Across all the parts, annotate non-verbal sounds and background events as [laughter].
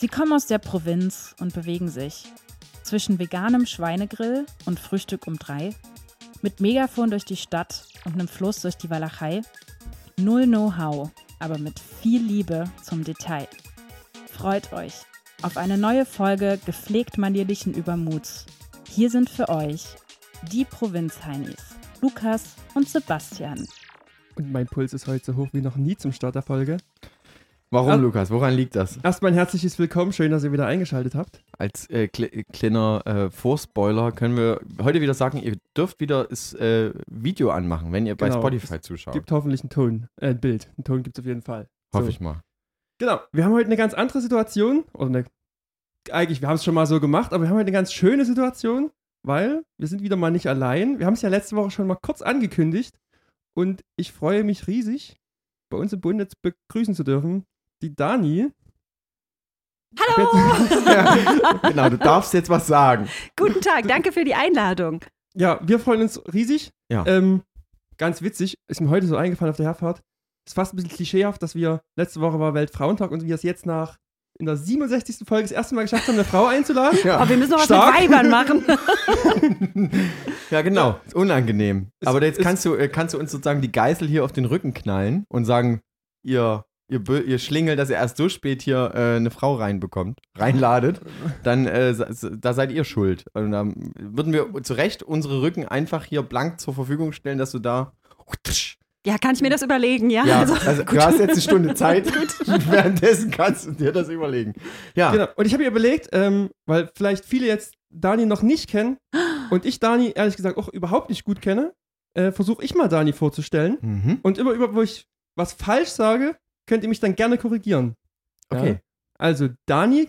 Sie kommen aus der Provinz und bewegen sich zwischen veganem Schweinegrill und Frühstück um drei, mit Megafon durch die Stadt und einem Fluss durch die Walachei. Null Know-how, aber mit viel Liebe zum Detail. Freut euch auf eine neue Folge gepflegt manierlichen Übermuts. Hier sind für euch die Provinzheinis, Lukas und Sebastian. Und mein Puls ist heute so hoch wie noch nie zum Start der Folge. Warum, Ah. Lukas? Woran liegt das? Erstmal ein herzliches Willkommen, schön, dass ihr wieder eingeschaltet habt. Als äh, kle kleiner äh, Vorspoiler können wir heute wieder sagen, ihr dürft wieder das äh, Video anmachen, wenn ihr bei Genau. Spotify zuschaut. Gibt hoffentlich einen Ton, äh, ein Bild. Ein Ton gibt es auf jeden Fall. Hoffe So. ich mal. Genau, wir haben heute eine ganz andere Situation. Oder eine, eigentlich, wir haben es schon mal so gemacht, aber wir haben heute eine ganz schöne Situation, weil wir sind wieder mal nicht allein. Wir haben es ja letzte Woche schon mal kurz angekündigt und ich freue mich riesig, bei uns im Bunde begrüßen zu dürfen, die Dani. Hallo! [laughs] ja, genau, du darfst jetzt was sagen. Guten Tag, danke für die Einladung. Ja, wir freuen uns riesig. Ja. Ähm, ganz witzig, ist mir heute so eingefallen auf der Herfahrt. Ist fast ein bisschen klischeehaft, dass wir letzte Woche war Weltfrauentag und wir es jetzt nach in der 67. Folge das erste Mal geschafft haben, eine Frau einzuladen. Ja, Aber wir müssen noch was Stark. mit Weibern machen. [laughs] ja genau. Ist unangenehm. Es- Aber jetzt kannst du, äh, kannst du uns sozusagen die Geißel hier auf den Rücken knallen und sagen, ihr, ihr, ihr Schlingel, dass ihr erst so spät hier äh, eine Frau reinbekommt, reinladet, [laughs] dann äh, da seid ihr schuld. Und dann würden wir zu Recht unsere Rücken einfach hier blank zur Verfügung stellen, dass du da Ja, kann ich mir das überlegen, ja? Ja, Also, also, du hast jetzt eine Stunde [laughs] Zeit. Währenddessen kannst du dir das überlegen. Ja, Genau. Und ich habe mir überlegt, ähm, weil vielleicht viele jetzt Dani noch nicht kennen [gasps] und ich Dani ehrlich gesagt auch überhaupt nicht gut kenne, äh, versuche ich mal Dani vorzustellen. Mhm. Und immer über, wo ich was falsch sage, könnt ihr mich dann gerne korrigieren. Ja? Okay, Also Dani,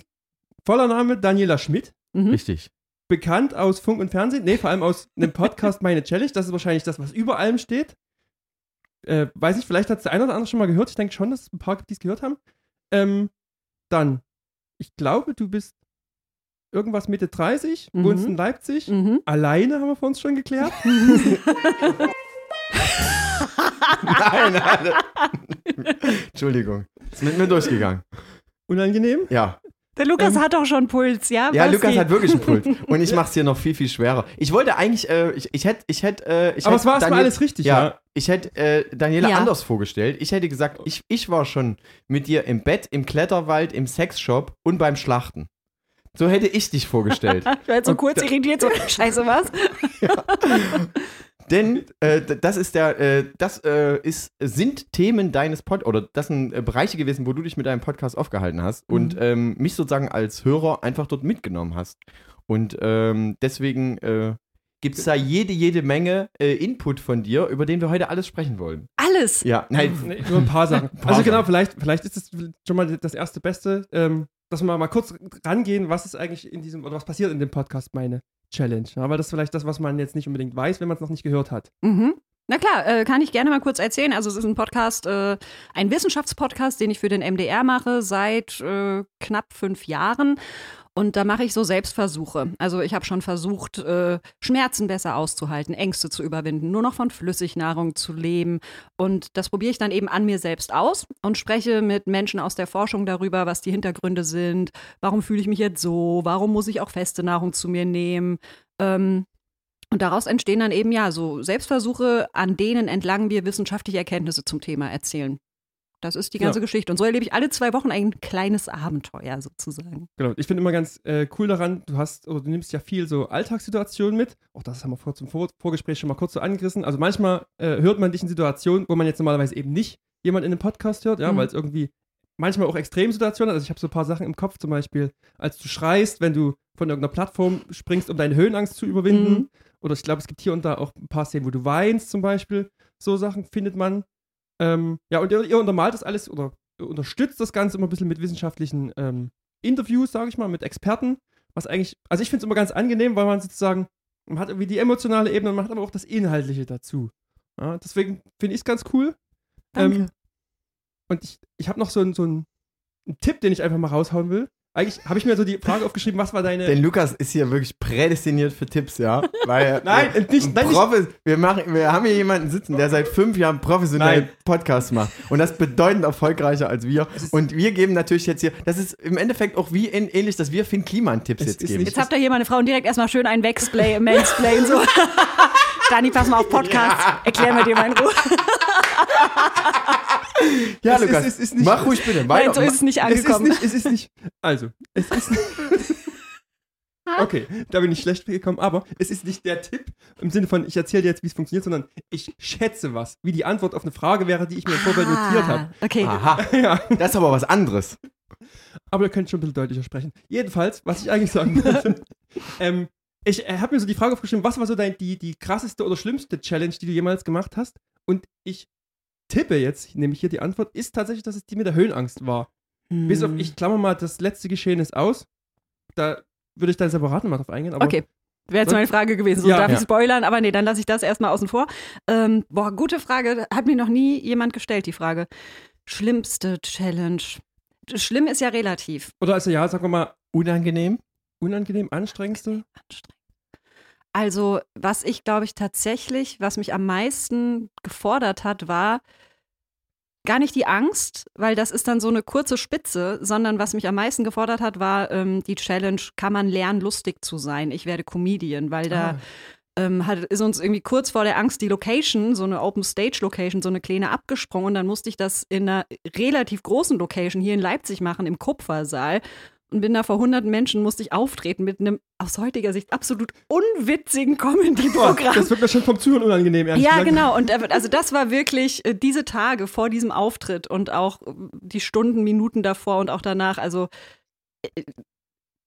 voller Name Daniela Schmidt. mhm. richtig. bekannt aus Funk und Fernsehen, nee, vor allem aus einem Podcast [laughs] Meine Challenge. Das ist wahrscheinlich das, was über allem steht. Äh, weiß ich, vielleicht hat es der eine oder andere schon mal gehört. Ich denke schon, dass es ein paar gibt, die es gehört haben. Ähm, dann, ich glaube, du bist irgendwas Mitte 30, Mhm. wohnst in Leipzig. Mhm. Alleine haben wir vor uns schon geklärt. [laughs] [laughs] Nein, nein. Entschuldigung. Ist mit mir durchgegangen. Unangenehm. Ja. Der Lukas Ähm, hat doch schon Puls, ja? Ja, Basti? Lukas hat wirklich einen Puls. [laughs] Und ich mach's hier noch viel, viel schwerer. Ich wollte eigentlich, äh, ich, ich hätte, ich hätte, äh, ich Aber hätte es war erstmal Daniel- alles richtig, Ja, ja. ich hätte äh, Daniela Ja. anders vorgestellt. Ich hätte gesagt, ich, ich war schon mit dir im Bett, im Kletterwald, im Sexshop und beim Schlachten. So hätte ich dich vorgestellt. [laughs] Ich war jetzt so Und kurz irritiert, so, [laughs] scheiße, was? Denn äh, das ist der, äh, das äh, ist, sind Themen deines Pod oder das sind äh, Bereiche gewesen, wo du dich mit deinem Podcast aufgehalten hast und Mhm. ähm, mich sozusagen als Hörer einfach dort mitgenommen hast. Und ähm, deswegen äh, gibt es da jede, jede Menge äh, Input von dir, über den wir heute alles sprechen wollen. Alles. Ja, nein. Nee, nur ein paar Sachen. [laughs] Paar also genau, vielleicht, vielleicht ist es schon mal das erste Beste, ähm, dass wir mal kurz rangehen, was ist eigentlich in diesem, oder was passiert in dem Podcast meine Challenge. Ja, weil das ist vielleicht das, was man jetzt nicht unbedingt weiß, wenn man es noch nicht gehört hat. Mhm. Na klar, äh, kann ich gerne mal kurz erzählen. Also es ist ein Podcast, äh, ein Wissenschaftspodcast, den ich für den MDR mache seit äh, knapp fünf Jahren. Und da mache ich so Selbstversuche. Also ich habe schon versucht, äh, Schmerzen besser auszuhalten, Ängste zu überwinden, nur noch von Flüssignahrung zu leben. Und das probiere ich dann eben an mir selbst aus und spreche mit Menschen aus der Forschung darüber, was die Hintergründe sind. Warum fühle ich mich jetzt so? Warum muss ich auch feste Nahrung zu mir nehmen? Ähm, und daraus entstehen dann eben ja so Selbstversuche, an denen entlang wir wissenschaftliche Erkenntnisse zum Thema erzählen. Das ist die ganze Ja. Geschichte. Und so erlebe ich alle zwei Wochen ein kleines Abenteuer sozusagen. Genau. Ich finde immer ganz äh, cool daran, du hast, oder du nimmst ja viel so Alltagssituationen mit. Auch das haben wir vor zum Vor Vorgespräch schon mal kurz so angerissen. Also manchmal äh, hört man dich in Situationen, wo man jetzt normalerweise eben nicht jemand in einem Podcast hört, ja, Mhm. weil es irgendwie manchmal auch Extremsituationen hat. Also ich habe so ein paar Sachen im Kopf, zum Beispiel, als du schreist, wenn du von irgendeiner Plattform springst, um deine Höhenangst zu überwinden. Mhm. Oder ich glaube, es gibt hier und da auch ein paar Szenen, wo du weinst zum Beispiel. So Sachen findet man. Ähm, ja, und ihr, ihr untermalt das alles oder unterstützt das Ganze immer ein bisschen mit wissenschaftlichen ähm, Interviews, sage ich mal, mit Experten. Was eigentlich, also ich finde es immer ganz angenehm, weil man sozusagen, man hat irgendwie die emotionale Ebene und man hat aber auch das Inhaltliche dazu. Ja, deswegen finde ich es ganz cool. Danke. Ähm, und ich, ich habe noch so, einen- so einen Tipp, den ich einfach mal raushauen will. Eigentlich habe ich mir so die Frage aufgeschrieben, was war deine. Denn Lukas ist hier wirklich prädestiniert für Tipps, ja? Weil [laughs] Nein, wir, nicht- nein, Profes, wir, machen, wir haben hier jemanden sitzen, der seit fünf Jahren professionell Nein. Podcasts macht. Und das bedeutend erfolgreicher als wir. Und wir geben natürlich jetzt hier, das ist im Endeffekt auch wie in, ähnlich, dass wir Finn Kliman Tipps jetzt geben. nicht- Jetzt habt ihr hier meine Frauen direkt erstmal schön ein Wexplay, Mansplain so. [laughs] Dani, pass mal auf Podcast. Erklär mir dir mal in Ruhe. ja, Es ist- Lukas, es ist nicht- mach ruhig bitte. Nein, Weiter. so ist es nicht es ist angekommen. nicht, es ist nicht. Also, es ist. [laughs] Okay, da bin ich schlecht gekommen, aber es ist nicht der Tipp im Sinne von, ich erzähle dir jetzt, wie es funktioniert, sondern ich schätze was, wie die Antwort auf eine Frage wäre, die ich mir im Vorfeld notiert habe. Ah, Okay. Aha, [laughs] Ja, das ist aber was anderes. aber ihr könnt schon ein bisschen deutlicher sprechen. Jedenfalls, was ich eigentlich sagen wollte, [laughs] ähm, ich äh, habe mir so die Frage aufgeschrieben, was war so dein, die, die krasseste oder schlimmste Challenge, die du jemals gemacht hast? Und ich tippe jetzt, nämlich hier die Antwort, ist tatsächlich, dass es die mit der Höhenangst war. Bis Hm. auf, ich klammer mal das letzte Geschehen ist aus. Da würde ich dann separat nochmal drauf eingehen. Aber Okay. Wäre jetzt meine Frage gewesen. So, Ja. darf ich Ja. spoilern? Aber nee, dann lasse ich das erstmal außen vor. Ähm, boah, gute Frage. Hat mir noch nie jemand gestellt, die Frage. Schlimmste Challenge. Schlimm ist ja relativ. Oder also ja, sagen wir mal, Unangenehm? Unangenehm, anstrengendste. [laughs] Anstrengend. Also, was ich glaube ich tatsächlich, was mich am meisten gefordert hat, war gar nicht die Angst, weil das ist dann so eine kurze Spitze, sondern was mich am meisten gefordert hat, war ähm, die Challenge, kann man lernen, lustig zu sein? Ich werde Comedian, weil da Ah, ähm, hat, ist uns irgendwie kurz vor der Angst die Location, so eine Open Stage Location, so eine kleine abgesprungen. Und dann musste ich das in einer relativ großen Location hier in Leipzig machen, im Kupfersaal. Und bin da vor hunderten Menschen, musste ich auftreten mit einem aus heutiger Sicht absolut unwitzigen Comedy-Programm. das wird mir schon vom Zuhören unangenehm, ehrlich Ja, gesagt. genau. Und also das war wirklich äh, diese Tage vor diesem Auftritt und auch äh, die Stunden, Minuten davor und auch danach. Also äh,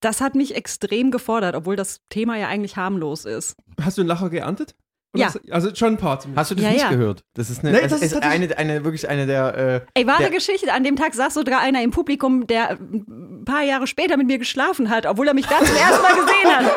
das hat mich extrem gefordert, obwohl das Thema ja eigentlich harmlos ist. Hast du einen Lacher geerntet? Ja. Also schon ein paar zumindest. Hast du das Ja, nicht ja. gehört? Das ist eine, Nee, das das ist ist eine, eine, wirklich eine der. Äh, Ey, wahre Der- Geschichte. An dem Tag saß sogar einer im Publikum, der äh, ein paar Jahre später mit mir geschlafen hat, obwohl er mich da zum ersten Mal gesehen hat.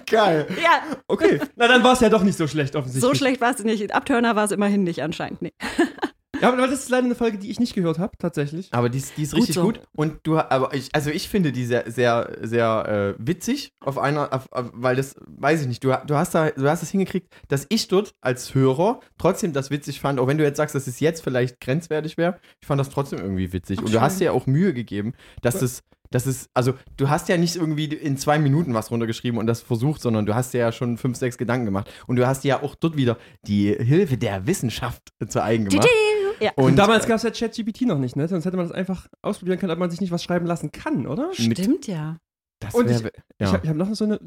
[laughs] geil. Ja, Okay, na dann war es ja doch nicht so schlecht offensichtlich. so schlecht war es nicht. Abturner war es immerhin nicht anscheinend. Nee. [laughs] Ja, aber das ist leider eine Folge, die ich nicht gehört habe, tatsächlich. Aber die, ist- die ist Gut richtig so. gut. Und du, aber ich, also ich finde die sehr, sehr, sehr äh, witzig auf einer, auf, auf, weil das, weiß ich nicht, du, du hast da, du hast es hingekriegt, dass ich dort als Hörer trotzdem das witzig fand, auch wenn du jetzt sagst, dass es jetzt vielleicht grenzwertig wäre, ich fand das trotzdem irgendwie witzig. Ach, Und du hast dir ja auch Mühe gegeben, dass es, dass es, also du hast ja nicht irgendwie in zwei Minuten was runtergeschrieben und das versucht, sondern du hast dir ja schon fünf, sechs Gedanken gemacht. Und du hast dir ja auch dort wieder die Hilfe der Wissenschaft zu eigen gemacht. Ja. Und, Und, damals äh, gab es ja ChatGPT noch nicht, ne? Sonst hätte man das einfach ausprobieren können, ob man sich nicht was schreiben lassen kann, oder? Stimmt ja. das Und wär- Ich ja. habe ich hab noch so eine.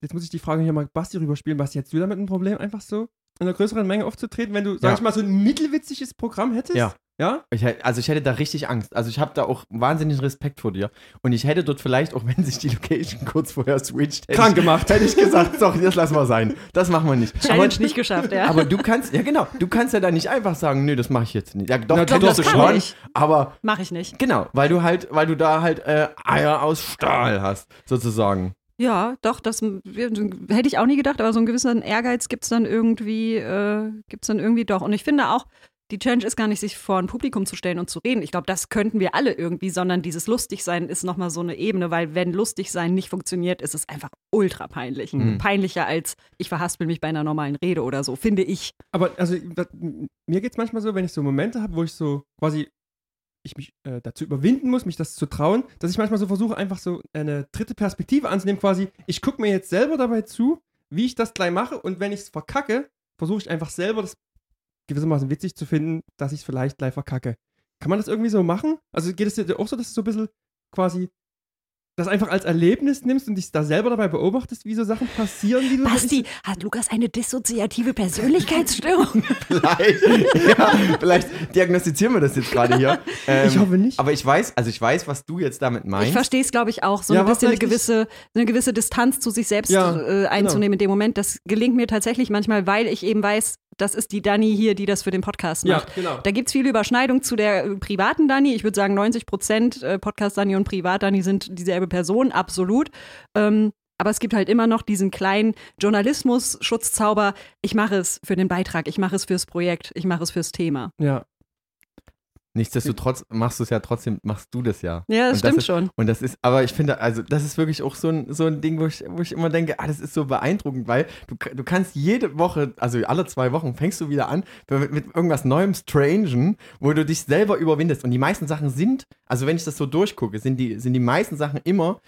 Jetzt muss ich die Frage hier mal Basti rüberspielen. Basti, hättest du damit ein Problem, einfach so in einer größeren Menge aufzutreten, wenn du, sag Ja. ich mal, so ein mittelwitziges Programm hättest? Ja. Ja? Ich, also ich hätte da richtig Angst. Also ich habe da auch wahnsinnigen Respekt vor dir. Und ich hätte dort vielleicht, auch [laughs] wenn sich die Location kurz vorher switcht, hätte Krank ich, gemacht. hätte ich gesagt, doch, das lassen wir sein. Das machen wir nicht. Challenge aber, nicht geschafft, ja. aber du kannst, ja genau, du kannst ja da nicht einfach sagen, nö, das mache ich jetzt nicht. Ja, doch, Na, doch, das du kann schon, ich. aber Mach ich nicht. genau, weil du halt, weil du da halt äh, Eier aus Stahl hast, sozusagen. Ja, doch, das hätte ich auch nie gedacht, aber so einen gewissen Ehrgeiz gibt es dann irgendwie, äh, gibt's dann irgendwie doch. Und ich finde auch, die Challenge ist gar nicht, sich vor ein Publikum zu stellen und zu reden. Ich glaube, das könnten wir alle irgendwie, sondern dieses Lustigsein ist nochmal so eine Ebene, weil wenn Lustigsein nicht funktioniert, ist es einfach ultra peinlich. Mhm. Peinlicher als ich verhaspel mich bei einer normalen Rede oder so, finde ich. Aber also das, mir geht es manchmal so, wenn ich so Momente habe, wo ich so quasi ich mich äh, dazu überwinden muss, mich das zu trauen, dass ich manchmal so versuche, einfach so eine dritte Perspektive anzunehmen, quasi, ich gucke mir jetzt selber dabei zu, wie ich das gleich mache und wenn ich es verkacke, versuche ich einfach selber das gewissermaßen witzig zu finden, dass ich es vielleicht gleich verkacke. Kann man das irgendwie so machen? Also geht es dir auch so, dass du so ein bisschen quasi das einfach als Erlebnis nimmst und dich da selber dabei beobachtest, wie so Sachen passieren, die du Basti, hat Lukas eine dissoziative Persönlichkeitsstörung? [laughs] Vielleicht, ja, vielleicht diagnostizieren wir das jetzt gerade hier. [laughs] Ähm, Ich hoffe nicht. Aber ich weiß, also ich weiß, was du jetzt damit meinst. Ich verstehe es, glaube ich, auch. So Ja, ein bisschen eine gewisse, eine gewisse Distanz zu sich selbst Ja, äh, einzunehmen in dem Moment. Das gelingt mir tatsächlich manchmal, weil ich eben weiß, das ist die Dani hier, die das für den Podcast ja, macht. genau. Da gibt es viele Überschneidungen zu der äh, privaten Dani. Ich würde sagen, 90 Prozent äh, Podcast-Dani und Privat-Dani sind dieselbe Person, absolut. Ähm, aber es gibt halt immer noch diesen kleinen Journalismus-Schutzzauber. Ich mache es für den Beitrag, ich mache es fürs Projekt, ich mache es fürs Thema. Ja. Nichtsdestotrotz machst du es ja trotzdem, machst du das ja. Ja, das Und stimmt ist, schon. Und das ist, aber ich finde, also das ist wirklich auch so ein, so ein Ding, wo ich, wo ich immer denke, ah, das ist so beeindruckend, weil du, du kannst jede Woche, also alle zwei Wochen fängst du wieder an mit, mit irgendwas Neuem, Strangen, wo du dich selber überwindest. Und die meisten Sachen sind, also wenn ich das so durchgucke, sind die, sind die meisten Sachen immer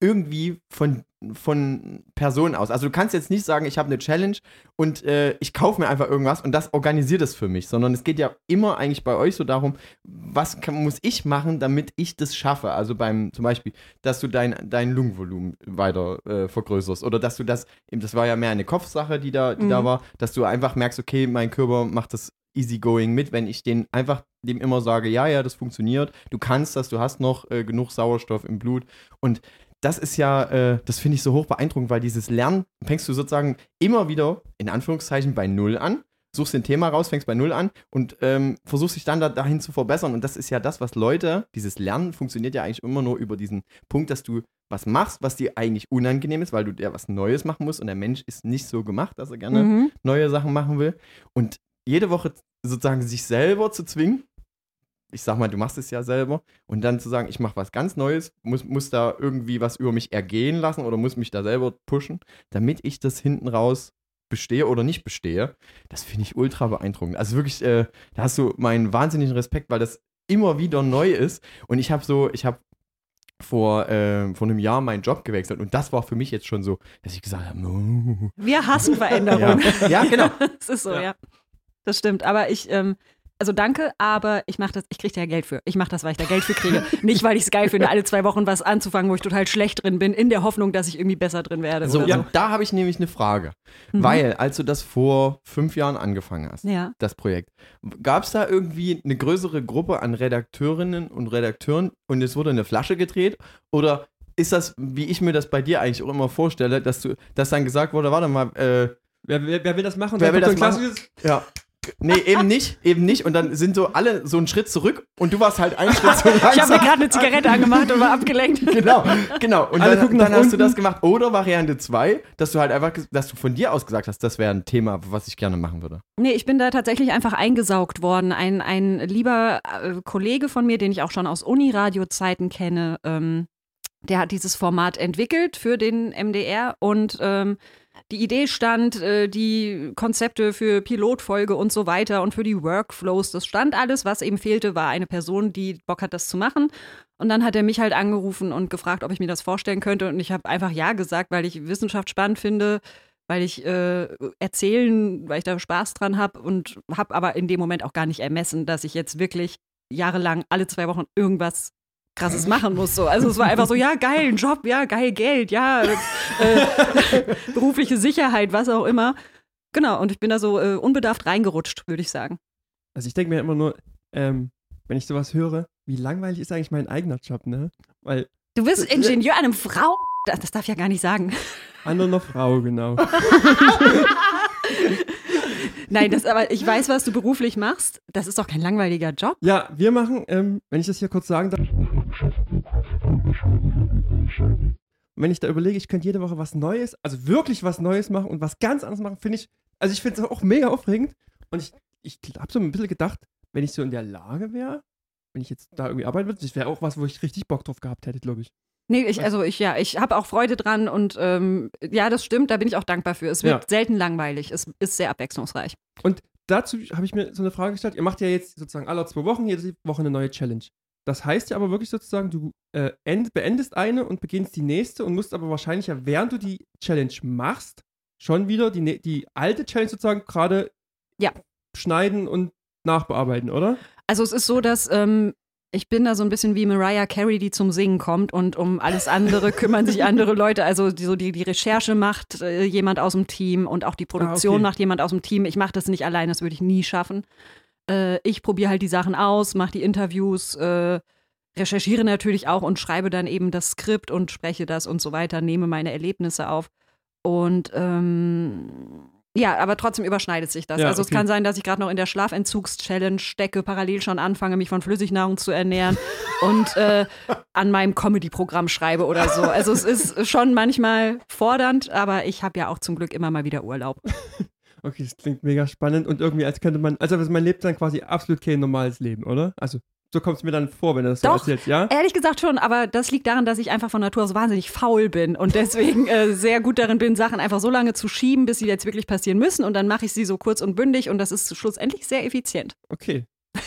irgendwie von, von Personen aus. Also du kannst jetzt nicht sagen, ich habe eine Challenge und äh, ich kaufe mir einfach irgendwas und das organisiert es für mich, sondern es geht ja immer eigentlich bei euch so darum, was kann, muss ich machen, damit ich das schaffe. Also beim zum Beispiel, dass du dein, dein Lungenvolumen weiter äh, vergrößerst oder dass du das, das war ja mehr eine Kopfsache, die da, die da Mhm. war, dass du einfach merkst, okay, mein Körper macht das easygoing mit, wenn ich den einfach dem immer sage, ja, ja, das funktioniert, du kannst das, du hast noch äh, genug Sauerstoff im Blut und das ist ja, äh, das finde ich so hoch beeindruckend, weil dieses Lernen fängst du sozusagen immer wieder, in Anführungszeichen, bei Null an, suchst ein Thema raus, fängst bei Null an und ähm, versuchst dich dann da, dahin zu verbessern. Und das ist ja das, was Leute, dieses Lernen funktioniert ja eigentlich immer nur über diesen Punkt, dass du was machst, was dir eigentlich unangenehm ist, weil du ja was Neues machen musst und der Mensch ist nicht so gemacht, dass er gerne Mhm. neue Sachen machen will. Und jede Woche sozusagen sich selber zu zwingen, ich sag mal, du machst es ja selber, und dann zu sagen, ich mache was ganz Neues, muss, muss da irgendwie was über mich ergehen lassen oder muss mich da selber pushen, damit ich das hinten raus bestehe oder nicht bestehe, das finde ich ultra beeindruckend. Also wirklich, äh, da hast du meinen wahnsinnigen Respekt, weil das immer wieder neu ist. Und ich habe so, ich habe vor, äh, vor einem Jahr meinen Job gewechselt und das war für mich jetzt schon so, dass ich gesagt habe, no. Wir hassen [laughs] Veränderungen. ja. ja, genau. [laughs] Das ist so, ja. Ja. Das stimmt. Aber ich, ähm, also danke, aber ich mache das, ich kriege da ja Geld für. Ich mache das, weil ich da Geld für kriege. [laughs] Nicht, weil ich es geil finde, alle zwei Wochen was anzufangen, wo ich total schlecht drin bin, in der Hoffnung, dass ich irgendwie besser drin werde. So, ja, so. da habe ich nämlich eine Frage. Mhm. Weil, als du das vor fünf Jahren angefangen hast, Ja. das Projekt, gab es da irgendwie eine größere Gruppe an Redakteurinnen und Redakteuren und es wurde eine Flasche gedreht? Oder ist das, wie ich mir das bei dir eigentlich auch immer vorstelle, dass du, dass dann gesagt wurde, warte mal, äh, Wer, wer, wer will das machen? Wer Dann will das klassisches- ja. Nee, eben nicht, eben nicht. Und dann sind so alle so einen Schritt zurück und du warst halt einen Schritt [laughs] zu Ich habe mir gerade eine Zigarette angemacht und war abgelenkt. [laughs] Genau, genau. Und Alle dann, dann hast du das gemacht. Oder Variante 2, dass du halt einfach, dass du von dir aus gesagt hast, das wäre ein Thema, was ich gerne machen würde. Nee, ich bin da tatsächlich einfach eingesaugt worden. Ein, ein lieber äh, Kollege von mir, den ich auch schon aus Uni-Radio-Zeiten kenne, ähm, der hat dieses Format entwickelt für den MDR und ähm, die Idee stand, äh, die Konzepte für Pilotfolge und so weiter und für die Workflows, das stand alles. Was eben fehlte, war eine Person, die Bock hat, das zu machen. Und dann hat er mich halt angerufen und gefragt, ob ich mir das vorstellen könnte. Und ich habe einfach Ja gesagt, weil ich Wissenschaft spannend finde, weil ich äh, erzählen, weil ich da Spaß dran habe und habe aber in dem Moment auch gar nicht ermessen, dass ich jetzt wirklich jahrelang alle zwei Wochen irgendwas krasses machen muss. So. Also es war einfach so, ja, geil, Job, ja, geil, Geld, ja, äh, [laughs] berufliche Sicherheit, was auch immer. Genau, und ich bin da so äh, unbedarft reingerutscht, würde ich sagen. Also ich denke mir immer nur, ähm, wenn ich sowas höre, wie langweilig ist eigentlich mein eigener Job, ne? Weil Du bist Ingenieur an einem Frau. Das, das darf ich ja gar nicht sagen. an einer Frau, genau. [laughs] Nein, das, aber ich weiß, was du beruflich machst. Das ist doch kein langweiliger Job. Ja, wir machen, ähm, wenn ich das hier kurz sagen darf. Und wenn ich da überlege, ich könnte jede Woche was Neues, also wirklich was Neues machen und was ganz anderes machen, finde ich, also ich finde es auch mega aufregend. Und ich, ich habe so ein bisschen gedacht, wenn ich so in der Lage wäre, wenn ich jetzt da irgendwie arbeiten würde, das wäre auch was, wo ich richtig Bock drauf gehabt hätte, glaube ich. Nee, ich, also ich, ja, ich habe auch Freude dran und ähm, ja, das stimmt, da bin ich auch dankbar für. Es wird Ja. selten langweilig, es ist sehr abwechslungsreich. Und dazu habe ich mir so eine Frage gestellt. Ihr macht ja jetzt sozusagen alle zwei Wochen, jede Woche eine neue Challenge. Das heißt ja aber wirklich sozusagen, du äh, end, beendest eine und beginnst die nächste und musst aber wahrscheinlich ja, während du die Challenge machst, schon wieder die, ne- die alte Challenge sozusagen gerade Ja. schneiden und nachbearbeiten, oder? Also es ist so, dass ähm, ich bin da so ein bisschen wie Mariah Carey, die zum Singen kommt und um alles andere kümmern sich andere Leute. Also die, so die, die Recherche macht äh, jemand aus dem Team und auch die Produktion okay. macht jemand aus dem Team. Ich mache das nicht allein, das würde ich nie schaffen. Äh, ich probiere halt die Sachen aus, mache die Interviews, äh, recherchiere natürlich auch und schreibe dann eben das Skript und spreche das und so weiter, nehme meine Erlebnisse auf. Und ähm, ja, aber trotzdem überschneidet sich das. Ja, also es okay. kann sein, dass ich gerade noch in der Schlafentzugs-Challenge stecke, parallel schon anfange, mich von Flüssignahrung zu ernähren [laughs] und äh, an meinem Comedy-Programm schreibe oder so. Also es ist schon manchmal fordernd, aber ich habe ja auch zum Glück immer mal wieder Urlaub. [laughs] Okay, das klingt mega spannend und irgendwie als könnte man, also man lebt dann quasi absolut kein normales Leben, oder? Also so kommt es mir dann vor, wenn du das so Doch. erzählst, ja? Ehrlich gesagt schon, aber das liegt daran, dass ich einfach von Natur aus wahnsinnig faul bin und deswegen äh, sehr gut darin bin, Sachen einfach so lange zu schieben, bis sie jetzt wirklich passieren müssen und dann mache ich sie so kurz und bündig und das ist schlussendlich sehr effizient. Okay. [laughs]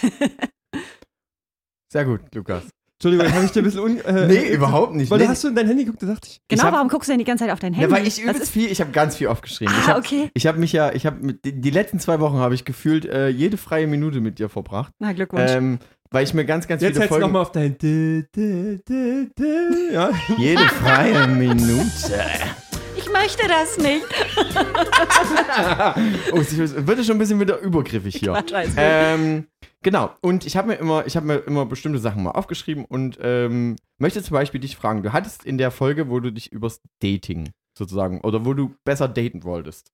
Sehr gut, Lukas. Entschuldigung, habe ich dir ein bisschen un... Äh, Nee, überhaupt nicht. Weil Nee, du hast du in dein Handy geguckt, da dachte ich. Genau, hab- warum guckst du denn die ganze Zeit auf dein Handy? Ja, weil ich übelst ist- viel, ich habe ganz viel aufgeschrieben. ich Ah, hab, okay. Ich habe mich ja, ich habe die, die letzten zwei Wochen habe ich gefühlt äh, jede freie Minute mit dir verbracht, Na, Glückwunsch. ähm, weil ich mir ganz, ganz Jetzt viele hältst du Folgen, nochmal auf dein... Dä, dä, dä, Ja. jede freie Minute. ich möchte das nicht. [laughs] Oh, es wird schon ein bisschen wieder übergriffig hier. Quatsch. Ähm, genau. Und ich habe mir immer, ich habe mir immer bestimmte Sachen mal aufgeschrieben und ähm, möchte zum Beispiel dich fragen. Du hattest in der Folge, wo du dich übers Dating sozusagen oder wo du besser daten wolltest,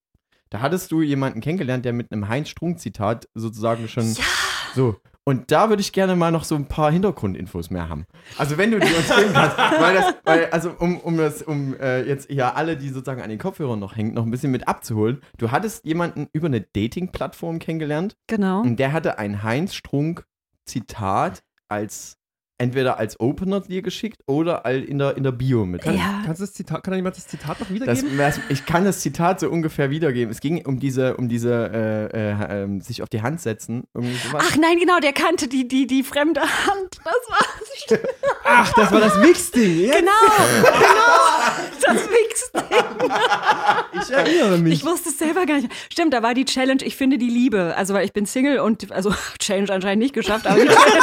da hattest du jemanden kennengelernt, der mit einem Heinz Strunk Zitat sozusagen schon so. Und da würde ich gerne mal noch so ein paar Hintergrundinfos mehr haben. Also wenn du die uns geben kannst, weil das, weil, also um, um das, um äh, jetzt hier alle, die sozusagen an den Kopfhörern noch hängen, noch ein bisschen mit abzuholen. Du hattest jemanden über eine Dating-Plattform kennengelernt Genau. und der hatte ein Heinz Strunk Zitat als entweder als Opener dir geschickt oder all in der, in der Bio mit. drin. Ja. Kannst du das Zitat, kann da jemand das Zitat noch wiedergeben? das, ich kann das Zitat so ungefähr wiedergeben. Es ging um diese, um diese äh, äh, ähm, sich auf die Hand setzen. Ach nein, genau, der kannte die, die, die fremde Hand. Das war Ach, das war das Mix-Ding. Genau, genau, das Wichsding. Ich erinnere mich. Ich wusste es selber gar nicht. Stimmt, da war die Challenge, ich finde die Liebe. Also, weil ich bin Single und, also, [laughs] Challenge anscheinend nicht geschafft, aber die Challenge,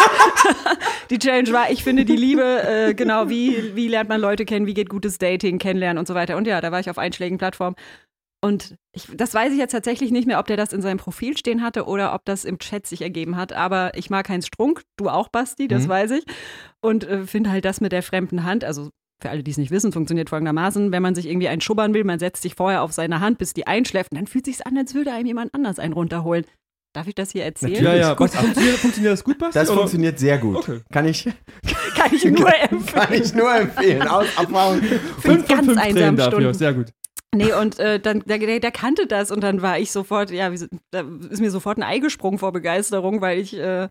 [laughs] die Challenge war, ich finde die Liebe, äh, genau, wie, wie lernt man Leute kennen, wie geht gutes Dating, kennenlernen und so weiter. Und ja, da war ich auf einschlägigen Plattformen. Und ich, das weiß ich jetzt tatsächlich nicht mehr, ob der das in seinem Profil stehen hatte oder ob das im Chat sich ergeben hat. Aber ich mag Heinz Strunk, du auch, Basti, das Mhm. weiß ich. Und äh, finde halt das mit der fremden Hand, also für alle, die es nicht wissen, funktioniert folgendermaßen, wenn man sich irgendwie einschubbern will, man setzt sich vorher auf seine Hand, bis die einschläft und dann fühlt sich an, als würde einem jemand anders einen runterholen. Darf ich das hier erzählen? Ja, ja. Gut. Was, funktioniert, funktioniert das gut, Basti? Das oder? funktioniert sehr gut. Okay. Kann ich, [laughs] Kann ich nur empfehlen. kann ich nur empfehlen. Aus Erfahrung. Fünf ganz fünf einsam Tränen dafür. Stunden. Sehr gut. Nee, und äh, dann, der, der, der kannte das und dann war ich sofort, ja, wie, da ist mir sofort ein Ei gesprungen vor Begeisterung, weil ich äh,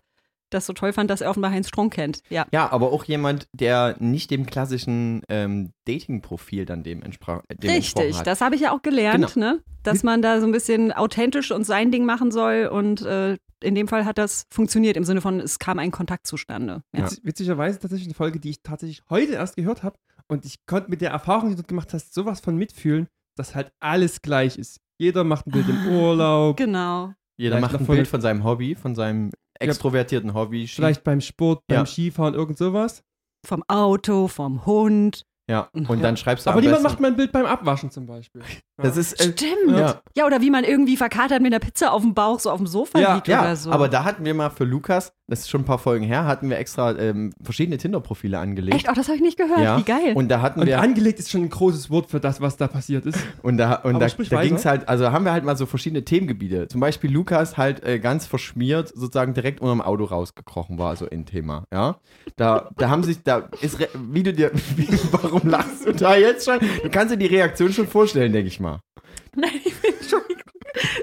das so toll fand, dass er offenbar Heinz Strunk kennt. Ja. Ja, aber auch jemand, der nicht dem klassischen ähm, Dating-Profil dann dem, entsprach, dem entsprochen Richtig, hat. das habe ich ja auch gelernt, Genau. ne? dass man da so ein bisschen authentisch und sein Ding machen soll und äh, in dem Fall hat das funktioniert im Sinne von, es kam ein Kontakt zustande. Ja. Witz, witzigerweise tatsächlich eine Folge, die ich tatsächlich heute erst gehört habe. Und ich konnte mit der Erfahrung, die du gemacht hast, sowas von mitfühlen, dass halt alles gleich ist. Jeder macht ein Bild im Urlaub, Genau. Jeder Vielleicht macht ein Bild von seinem Hobby, von seinem extrovertierten Hobby. Ski- vielleicht beim Sport, beim Ja. Skifahren, irgend sowas. Vom Auto, vom Hund. Ja, und Ja. dann schreibst du Aber niemand besten, macht mal ein Bild beim Abwaschen zum Beispiel. [laughs] Das ist, äh, Stimmt. Ja. Ja. oder wie man irgendwie verkatert mit einer Pizza auf dem Bauch so auf dem Sofa Ja, liegt Ja, oder so. aber da hatten wir mal für Lukas, das ist schon ein paar Folgen her, hatten wir extra ähm, verschiedene Tinder-Profile angelegt. Echt? Oh, das habe ich nicht gehört. Ja. Wie geil. Und da hatten Und wir angelegt ist schon ein großes Wort für das, was da passiert ist. [laughs] Und da, und Aber da, da ging es halt, also haben wir halt mal so verschiedene Themengebiete. Zum Beispiel Lukas halt äh, ganz verschmiert sozusagen direkt unterm Auto rausgekrochen war, so ein Thema, ja. Da, da haben sich, da ist, wie du dir, [laughs] wie, warum lachst du da jetzt schon? Du kannst dir die Reaktion schon vorstellen, denke ich mal. [laughs] Nein, ich bin Entschuldigung.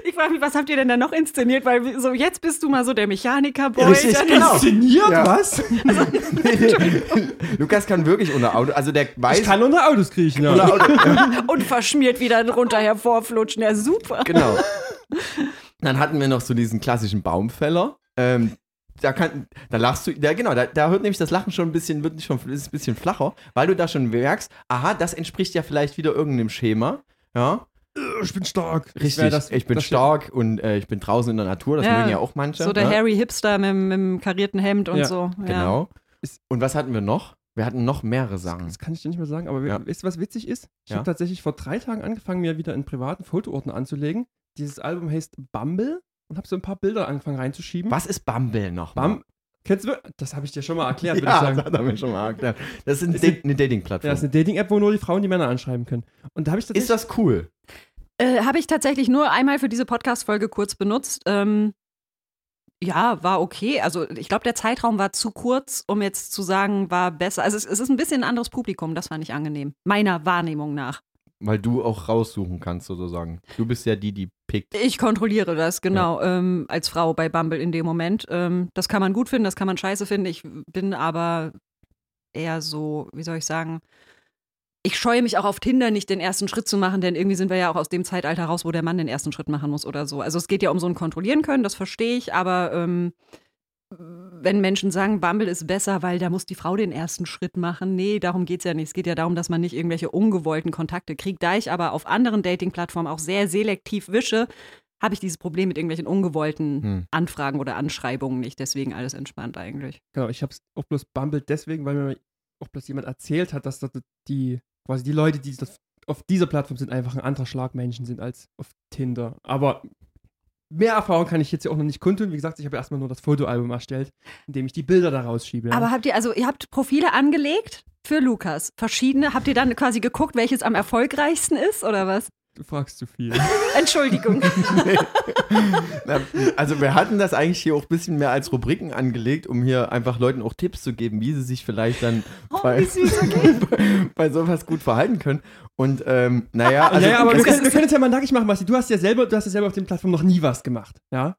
Ich frage mich, was habt ihr denn da noch inszeniert? Weil so jetzt bist du mal so der Mechaniker-Boy. Richtig, dann- genau. Inszeniert? Ja. Was? [laughs] [laughs] Lukas kann wirklich unter Auto, also der weiß. Ich kann unter Autos kriechen, ja. Auto, [laughs] Und verschmiert wieder runter hervorflutschen. Ja, super. Genau. Dann hatten wir noch so diesen klassischen Baumfäller. Ähm, da, kann, da lachst du, ja genau, da, da hört nämlich das Lachen schon ein bisschen, wird schon ist ein bisschen flacher, weil du da schon merkst, aha, das entspricht ja vielleicht wieder irgendeinem Schema. Ja, Ich bin stark. richtig. das- ich bin das- stark und äh, ich bin draußen in der Natur, das Ja, mögen ja auch manche. So der ne? Harry Hipster mit, dem- mit dem karierten Hemd und Ja, so. Ja. Genau. Und was hatten wir noch? Wir hatten noch mehrere Sachen. Das kann ich dir nicht mehr sagen, aber Ja. weißt du, was witzig ist? Ich Ja. habe tatsächlich vor drei Tagen angefangen, mir wieder einen privaten Fotoordner anzulegen. Dieses Album heißt Bumble und habe so ein paar Bilder angefangen reinzuschieben. Was ist Bumble noch? Bum Kennst du? Das habe ich dir schon mal erklärt, [laughs] würde Ja, ich das sagen. hat er mir schon mal erklärt. Das ist ein Ist Da- eine- eine Dating-Plattform. Ja, das ist eine Dating-App, wo nur die Frauen die Männer anschreiben können. Und da habe ich tatsächlich. ist das cool? Äh, Habe ich tatsächlich nur einmal für diese Podcast-Folge kurz benutzt. Ähm, ja, war okay. Also ich glaube, der Zeitraum war zu kurz, um jetzt zu sagen, war besser. Also es, es ist ein bisschen ein anderes Publikum, das fand ich angenehm. Meiner Wahrnehmung nach. Weil du auch raussuchen kannst, sozusagen. Du bist ja die, die pickt. Ich kontrolliere das, genau, ähm, als Frau bei Bumble in dem Moment. Ähm, das kann man gut finden, das kann man scheiße finden. Ich bin aber eher so, wie soll ich sagen, ich scheue mich auch auf Tinder nicht, den ersten Schritt zu machen, denn irgendwie sind wir ja auch aus dem Zeitalter raus, wo der Mann den ersten Schritt machen muss oder so. Also es geht ja um so ein Kontrollieren können, das verstehe ich, aber ähm, wenn Menschen sagen, Bumble ist besser, weil da muss die Frau den ersten Schritt machen. Nee, darum geht es ja nicht. Es geht ja darum, dass man nicht irgendwelche ungewollten Kontakte kriegt. Da ich aber auf anderen Dating-Plattformen auch sehr selektiv wische, habe ich dieses Problem mit irgendwelchen ungewollten Hm. Anfragen oder Anschreibungen nicht. Deswegen alles entspannt eigentlich. Genau, ich habe es auch bloß Bumble deswegen, weil mir auch bloß jemand erzählt hat, dass dort die, quasi die Leute, die das auf dieser Plattform sind, einfach ein anderer Schlag Menschen sind als auf Tinder. Aber mehr Erfahrung kann ich jetzt ja auch noch nicht kundtun. Wie gesagt, ich habe erstmal nur das Fotoalbum erstellt, in dem ich die Bilder da rausschiebe. Aber habt ihr, also ihr habt Profile angelegt für Lukas? Verschiedene? Habt ihr dann quasi geguckt, welches am erfolgreichsten ist oder was? Du fragst zu viel. [laughs] Entschuldigung. [laughs] Na, Also wir hatten das eigentlich hier auch ein bisschen mehr als Rubriken angelegt, um hier einfach Leuten auch Tipps zu geben, wie sie sich vielleicht dann Oh, bei, wie süß, okay. [laughs] bei sowas gut verhalten können. Und ähm, naja, also ja, ja, aber wir es können, wir können jetzt ja mal nackig machen, Basti. Du hast ja selber, du hast ja selber auf den Plattformen noch nie was gemacht. Ja?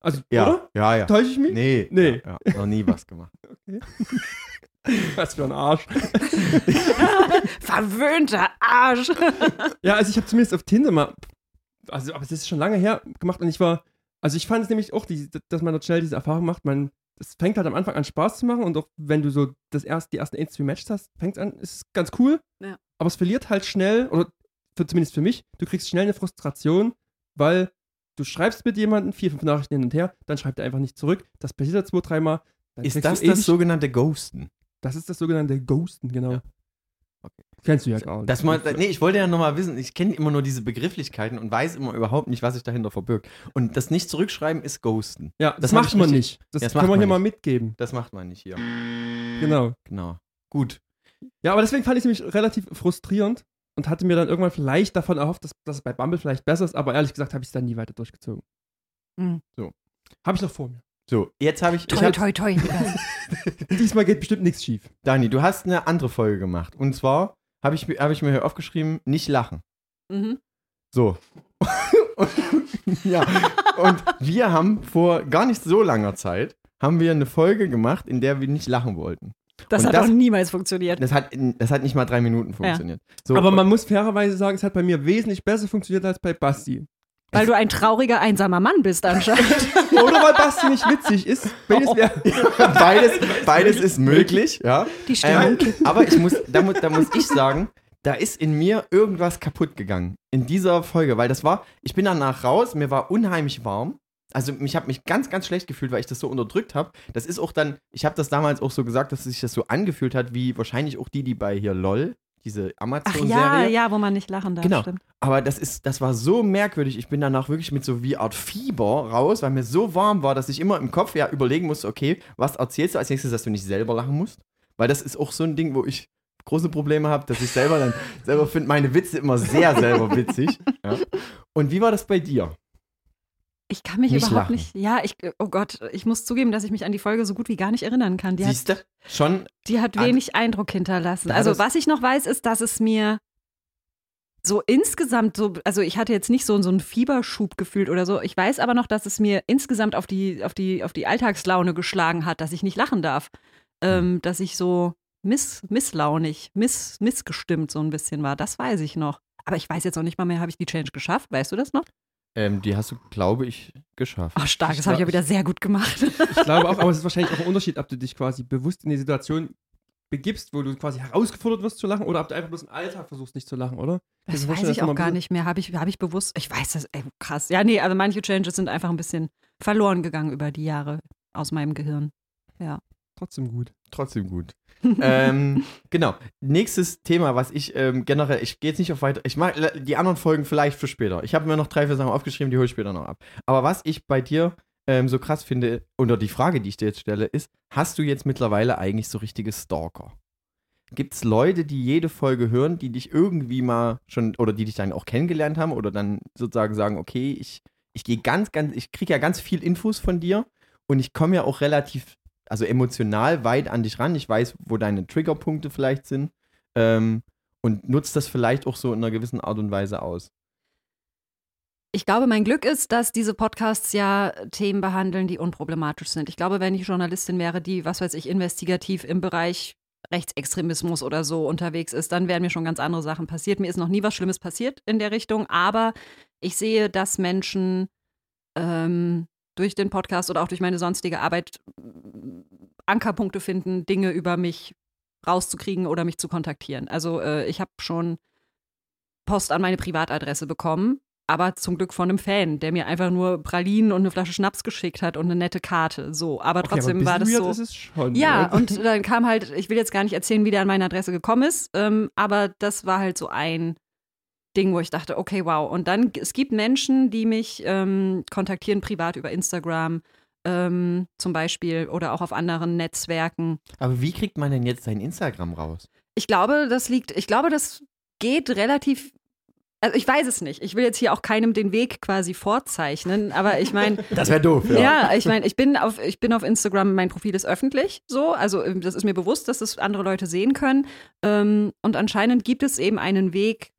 Also, ja, oder? ja, ja. Täusche ich mich? Nee, Nee. Ja, ja, noch nie was gemacht. [laughs] Was für ein Arsch. [laughs] Verwöhnter Arsch. Ja, also ich habe zumindest auf Tinder mal, also aber es ist schon lange her gemacht und ich war, also ich fand es nämlich auch, die, dass man dort schnell diese Erfahrung macht, man, es fängt halt am Anfang an Spaß zu machen und auch wenn du so das erst, die ersten 1, 2 Matches hast, fängt es an, ist es ganz cool, Ja. aber es verliert halt schnell, oder für, zumindest für mich, du kriegst schnell eine Frustration, weil du schreibst mit jemandem, vier, fünf Nachrichten hin und her, dann schreibt er einfach nicht zurück, das passiert halt zwei, dreimal. Ist das das sogenannte Ghosten? Das ist das sogenannte Ghosten, genau. Ja. Okay. Kennst du ja gar nicht. Das mal, nee, ich wollte ja nochmal wissen, ich kenne immer nur diese Begrifflichkeiten und weiß immer überhaupt nicht, was sich dahinter verbirgt. Und das nicht zurückschreiben ist Ghosten. ja, das, das macht man richtig- nicht. Das, Ja, das können macht wir hier man mal mitgeben. Das macht man nicht hier. Genau. Genau. Gut. Ja, aber deswegen fand ich es nämlich relativ frustrierend und hatte mir dann irgendwann vielleicht davon erhofft, dass, dass es bei Bumble vielleicht besser ist, aber ehrlich gesagt habe ich es dann nie weiter durchgezogen. Hm. So. Habe ich noch vor mir. So, jetzt habe ich. ich Toi, hab, toi, toi. [laughs] Diesmal geht bestimmt nichts schief. Dani, du hast eine andere Folge gemacht. Und zwar habe ich, mir- hab ich mir hier aufgeschrieben, nicht lachen. mhm. So. und, [laughs] ja. Und wir haben vor gar nicht so langer Zeit haben wir eine Folge gemacht, in der wir nicht lachen wollten. Das Und hat das- auch niemals funktioniert. Das hat, das hat nicht mal drei Minuten funktioniert. So, aber man muss fairerweise sagen, es hat bei mir wesentlich besser funktioniert als bei Basti. Weil du ein trauriger, einsamer Mann bist anscheinend. [laughs] Oder weil Basti nicht witzig ist. Beides wär, [laughs] beides, beides ist möglich, ja. Die Stimmung. Ähm, aber ich muss, da, da muss ich sagen, da ist in mir irgendwas kaputt gegangen in dieser Folge, weil das war, ich bin danach raus, mir war unheimlich warm. Also ich habe mich ganz, ganz schlecht gefühlt, weil ich das so unterdrückt habe. Das ist auch dann, ich habe das damals auch so gesagt, dass sich das so angefühlt hat, wie wahrscheinlich auch die, die bei hier LOL, diese Ach Amazon-Serie. ja, ja, wo man nicht lachen darf. Genau. Stimmt. Aber das ist, das war so merkwürdig. Ich bin danach wirklich mit so wie Art Fieber raus, weil mir so warm war, dass ich immer im Kopf ja überlegen musste, okay, was erzählst du als nächstes, dass du nicht selber lachen musst? Weil das ist auch so ein Ding, wo ich große Probleme habe, dass ich selber dann selber finde meine Witze immer sehr selber witzig. Ja. Und wie war das bei dir? Ich kann mich Nicht überhaupt lachen. nicht. Ja, ich, oh Gott, ich muss zugeben, dass ich mich an die Folge so gut wie gar nicht erinnern kann. Die hat, Siehst du? Schon, die hat wenig Eindruck hinterlassen. Also, was ich noch weiß, ist, dass es mir so insgesamt so, also ich hatte jetzt nicht so, so einen Fieberschub gefühlt oder so. Ich weiß aber noch, dass es mir insgesamt auf die, auf die, auf die Alltagslaune geschlagen hat, dass ich nicht lachen darf. Ähm, dass ich so miss, misslaunig, miss, missgestimmt so ein bisschen war. Das weiß ich noch. Aber ich weiß jetzt noch nicht mal mehr, habe ich die Change geschafft? Weißt du das noch? Ähm, die hast du, glaube ich, geschafft. Oh, stark, Ich das habe ich ja wieder sehr gut gemacht. ich glaube auch, aber es ist wahrscheinlich auch ein Unterschied, ob du dich quasi bewusst in die Situation begibst, wo du quasi herausgefordert wirst zu lachen oder ob du einfach bloß im Alltag versuchst, nicht zu lachen, oder? Das weiß ich auch gar bisschen- nicht mehr. Habe ich, hab ich bewusst, ich weiß das, ey, krass. Ja, nee, also manche Changes sind einfach ein bisschen verloren gegangen über die Jahre aus meinem Gehirn. Trotzdem gut. Trotzdem gut. Ähm, genau. Nächstes Thema, was ich ähm, generell, ich gehe jetzt nicht auf weiter, ich mache die anderen Folgen vielleicht für später. Ich habe mir noch drei, vier Sachen aufgeschrieben, die hole ich später noch ab. Aber was ich bei dir ähm, so krass finde, oder die Frage, die ich dir jetzt stelle, ist, hast du jetzt mittlerweile eigentlich so richtige Stalker? Gibt es Leute, die jede Folge hören, die dich irgendwie mal schon, oder die dich dann auch kennengelernt haben, oder dann sozusagen sagen, okay, ich, ich gehe ganz, ganz, ich kriege ja ganz viel Infos von dir und ich komme ja auch relativ also emotional weit an dich ran. Ich weiß, wo deine Triggerpunkte vielleicht sind. Ähm, und nutzt das vielleicht auch so in einer gewissen Art und Weise aus. Ich glaube, mein Glück ist, dass diese Podcasts ja Themen behandeln, die unproblematisch sind. Ich glaube, wenn ich Journalistin wäre, die, was weiß ich, investigativ im Bereich Rechtsextremismus oder so unterwegs ist, dann wären mir schon ganz andere Sachen passiert. Mir ist noch nie was Schlimmes passiert in der Richtung, aber ich sehe, dass Menschen ähm, durch den Podcast oder auch durch meine sonstige Arbeit Ankerpunkte finden, Dinge über mich rauszukriegen oder mich zu kontaktieren. Also äh, ich habe schon Post an meine Privatadresse bekommen, aber zum Glück von einem Fan, der mir einfach nur Pralinen und eine Flasche Schnaps geschickt hat und eine nette Karte. So, aber Okay, trotzdem aber war das so. Ist schon, Ja, oder? und dann kam halt, ich will jetzt gar nicht erzählen, wie der an meine Adresse gekommen ist, ähm, aber das war halt so ein Ding, wo ich dachte, okay, wow. Und dann, es gibt Menschen, die mich ähm, kontaktieren privat über Instagram ähm, zum Beispiel oder auch auf anderen Netzwerken. Aber wie kriegt man denn jetzt sein Instagram raus? Ich glaube, das liegt, ich glaube, das geht relativ. Also ich weiß es nicht. Ich will jetzt hier auch keinem den Weg quasi vorzeichnen, aber ich meine, [laughs] Das wäre doof, ja. ich meine, ich bin auf, ich bin auf Instagram, mein Profil ist öffentlich, so, also ähm, das ist mir bewusst, dass das andere Leute sehen können. Ähm, und anscheinend gibt es eben einen Weg,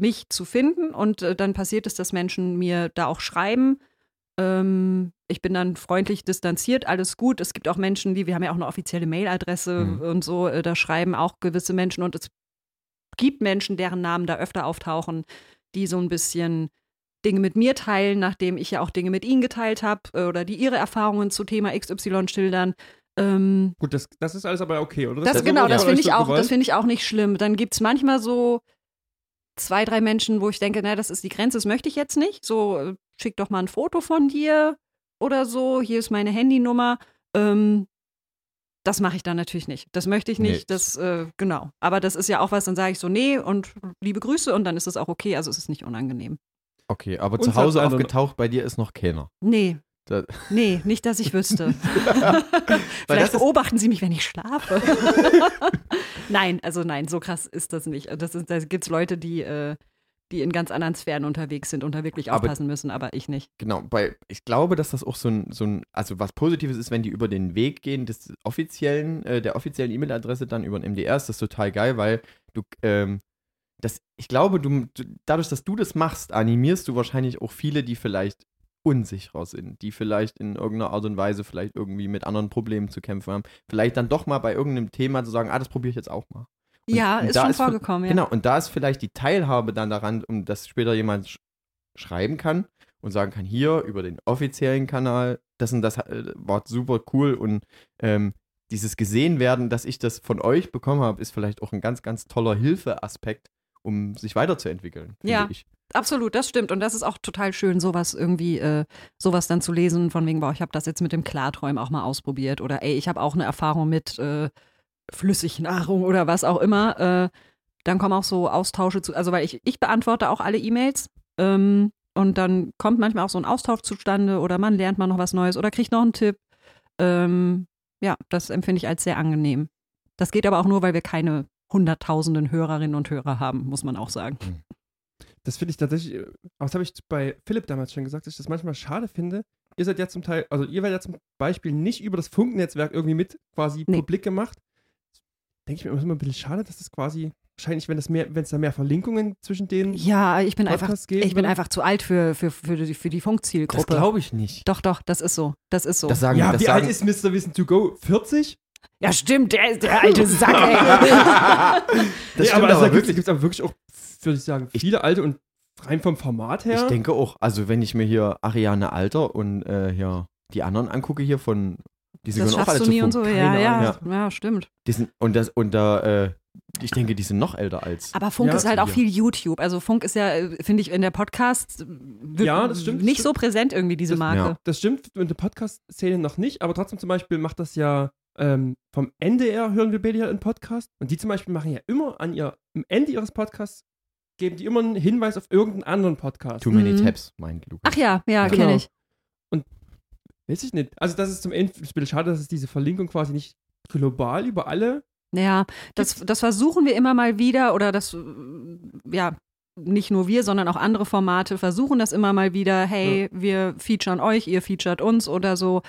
mich zu finden. Und äh, dann passiert es, dass Menschen mir da auch schreiben. Ähm, ich bin dann freundlich distanziert, alles gut. Es gibt auch Menschen, die, wir haben ja auch eine offizielle Mailadresse Mhm. und so, äh, da schreiben auch gewisse Menschen und es gibt Menschen, deren Namen da öfter auftauchen, die so ein bisschen Dinge mit mir teilen, nachdem ich ja auch Dinge mit ihnen geteilt habe äh, oder die ihre Erfahrungen zu Thema XY schildern. Ähm, Gut, das, das ist alles aber okay, oder? das, ist genau, das finde ich auch, gewollt? das finde ich auch nicht schlimm. Dann gibt es manchmal so zwei, drei Menschen, wo ich denke, na, das ist die Grenze, das möchte ich jetzt nicht. So, äh, schick doch mal ein Foto von dir oder so, hier ist meine Handynummer. Ähm, das mache ich dann natürlich nicht. Das möchte ich Nee. nicht. Das, äh, genau. Aber das ist ja auch was, dann sage ich so, nee und liebe Grüße und dann ist es auch okay. Also es ist nicht unangenehm. Okay, aber Uns zu Hause aufgetaucht bei dir ist noch keiner. Nee. Da- Nee, nicht, dass ich wüsste. [laughs] Weil Vielleicht beobachten Sie mich, wenn ich schlafe. [laughs] nein, also nein, so krass ist das nicht. Das ist, da gibt es Leute, die, äh, die in ganz anderen Sphären unterwegs sind und da wirklich Aber- aufpassen müssen, aber ich nicht. genau, bei, ich glaube, dass das auch so ein, so ein, also was Positives ist, wenn die über den Weg gehen des offiziellen, äh, der offiziellen E-Mail-Adresse dann über den MDR, ist das total geil, weil du, ähm, das, ich glaube, du, dadurch, dass du das machst, animierst du wahrscheinlich auch viele, die vielleicht unsicherer sind, die vielleicht in irgendeiner Art und Weise vielleicht irgendwie mit anderen Problemen zu kämpfen haben, vielleicht dann doch mal bei irgendeinem Thema zu sagen, ah, das probiere ich jetzt auch mal. Und- ja, und ist schon ist vorgekommen, ja. Genau, und da ist vielleicht die Teilhabe dann daran, um dass später jemand sch schreiben kann und sagen kann, hier über den offiziellen Kanal, das und das äh, war super cool und ähm, dieses gesehen werden, dass ich das von euch bekommen habe, ist vielleicht auch ein ganz, ganz toller Hilfeaspekt, um sich weiterzuentwickeln, finde Ja. ich. Absolut, das stimmt. Und das ist auch total schön, sowas irgendwie, äh, sowas dann zu lesen, von wegen, boah, ich habe das jetzt mit dem Klarträumen auch mal ausprobiert. Oder ey, ich habe auch eine Erfahrung mit äh, Flüssignahrung oder was auch immer. Äh, dann kommen auch so Austausche zu, also weil ich, ich beantworte auch alle E-Mails. Ähm, und dann kommt manchmal auch so ein Austausch zustande oder man lernt mal noch was Neues oder kriegt noch einen Tipp. Ähm, ja, das empfinde ich als sehr angenehm. Das geht aber auch nur, weil wir keine hunderttausenden Hörerinnen und Hörer haben, muss man auch sagen. Das finde ich tatsächlich, äh, aber das habe ich bei Philipp damals schon gesagt, dass ich das manchmal schade finde. Ihr seid ja zum Teil, also ihr werdet ja zum Beispiel nicht über das Funknetzwerk irgendwie mit quasi Nee. publik gemacht. Denke ich mir immer ein bisschen schade, dass das quasi, wahrscheinlich, wenn das mehr, wenn es da mehr Verlinkungen zwischen den Ja, ich bin einfach Podcasts geben Ich bin einfach zu alt für, für, für die, für die Das Funkzielgruppe. glaube ich nicht. Doch, doch, das ist so. Das ist so. Das sagen, Ja, das wie sagen, alt ist Mr. Wissen to go? 40? Ja, stimmt, der ist der alte Sack, ey. [laughs] das Nee, stimmt aber, aber, also, da gibt wirklich. es aber wirklich auch, würde ich sagen, viele alte und rein vom Format her. Ich denke auch, also wenn ich mir hier Ariane Alter und äh, hier die anderen angucke hier von, die das gehören auch alle schaffst du zu nie und Funk. so. Ja, ja, ja, stimmt. Die sind, und das, und da, äh, ich denke, die sind noch älter als. Aber Funk Ja, ist halt auch viel YouTube. Also Funk ist ja, äh, finde ich, in der Podcast äh, Ja, das stimmt, das nicht so stimmt. präsent irgendwie, diese Das- Marke. ja. Das stimmt in der Podcast-Szene noch nicht, aber trotzdem zum Beispiel macht das ja ähm, vom NDR hören wir beide ja einen Podcast und die zum Beispiel machen ja immer an ihr, am Ende ihres Podcasts geben die immer einen Hinweis auf irgendeinen anderen Podcast. Too many Mhm. Tabs, meint Lukas. Ach ja, ja, Genau. kenne ich. Weiß ich nicht. Also das ist zum Ende, es ist ein bisschen schade, dass es diese Verlinkung quasi nicht global über alle. Ja, das, das versuchen wir immer mal wieder oder das, ja, nicht nur wir, sondern auch andere Formate versuchen das immer mal wieder. Hey, wir featuren euch, ihr featuret uns oder so.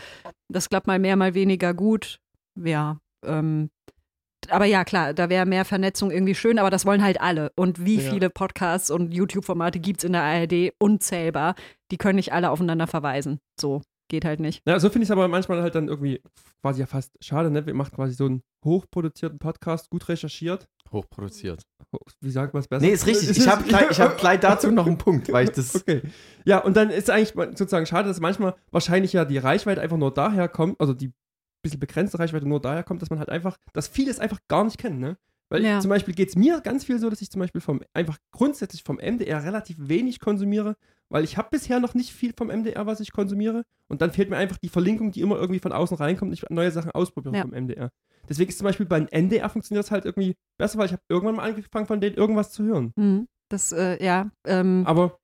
Das klappt mal mehr, mal weniger gut. Ja, ähm, aber ja, klar, da wäre mehr Vernetzung irgendwie schön, aber das wollen halt alle. Und wie Ja. viele Podcasts und YouTube-Formate gibt es in der ARD? Unzählbar. Die können nicht alle aufeinander verweisen. So, geht halt nicht. Ja, so finde ich es aber manchmal halt dann irgendwie quasi ja fast schade, ne? Wir machen quasi so einen hochproduzierten Podcast, gut recherchiert. Hochproduziert. Ho- Wie sagt man es besser? Nee, ist richtig. Ich habe gleich, ich hab [laughs] gleich dazu noch einen Punkt, weil ich das. Okay. Ja, und dann ist eigentlich sozusagen schade, dass manchmal wahrscheinlich ja die Reichweite einfach nur daher kommt, also die bisschen begrenzte Reichweite nur daher kommt, dass man halt einfach, dass viele es einfach gar nicht kennen, ne? Weil Ja. zum Beispiel geht es mir ganz viel so, dass ich zum Beispiel vom, einfach grundsätzlich vom MDR relativ wenig konsumiere, weil ich habe bisher noch nicht viel vom MDR, was ich konsumiere. Und dann fehlt mir einfach die Verlinkung, die immer irgendwie von außen reinkommt und ich neue Sachen ausprobiere Ja. vom MDR. Deswegen ist zum Beispiel beim NDR funktioniert das halt irgendwie besser, weil ich habe irgendwann mal angefangen, von denen irgendwas zu hören. Hm. Das, äh, ja. Ähm, Aber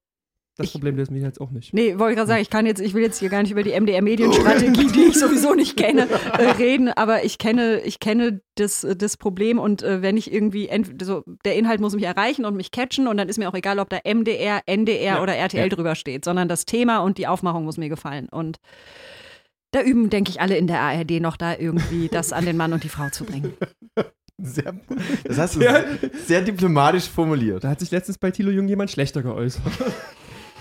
das Ich- Problem lösen wir jetzt auch nicht. Nee, wollte ich gerade sagen, ich kann jetzt, ich will jetzt hier gar nicht über die MDR-Medienstrategie, die ich sowieso nicht kenne, äh, reden, aber ich kenne, ich kenne das, äh, das Problem und äh, wenn ich irgendwie, ent, so, der Inhalt muss mich erreichen und mich catchen und dann ist mir auch egal, ob da MDR, NDR Ja, oder RTL ja. drüber steht, sondern das Thema und die Aufmachung muss mir gefallen. Und da üben, denke ich, alle in der ARD noch da irgendwie das an den Mann und die Frau zu bringen. Sehr, das hast du sehr, sehr diplomatisch formuliert. Da hat sich letztens bei Thilo Jung jemand schlechter geäußert.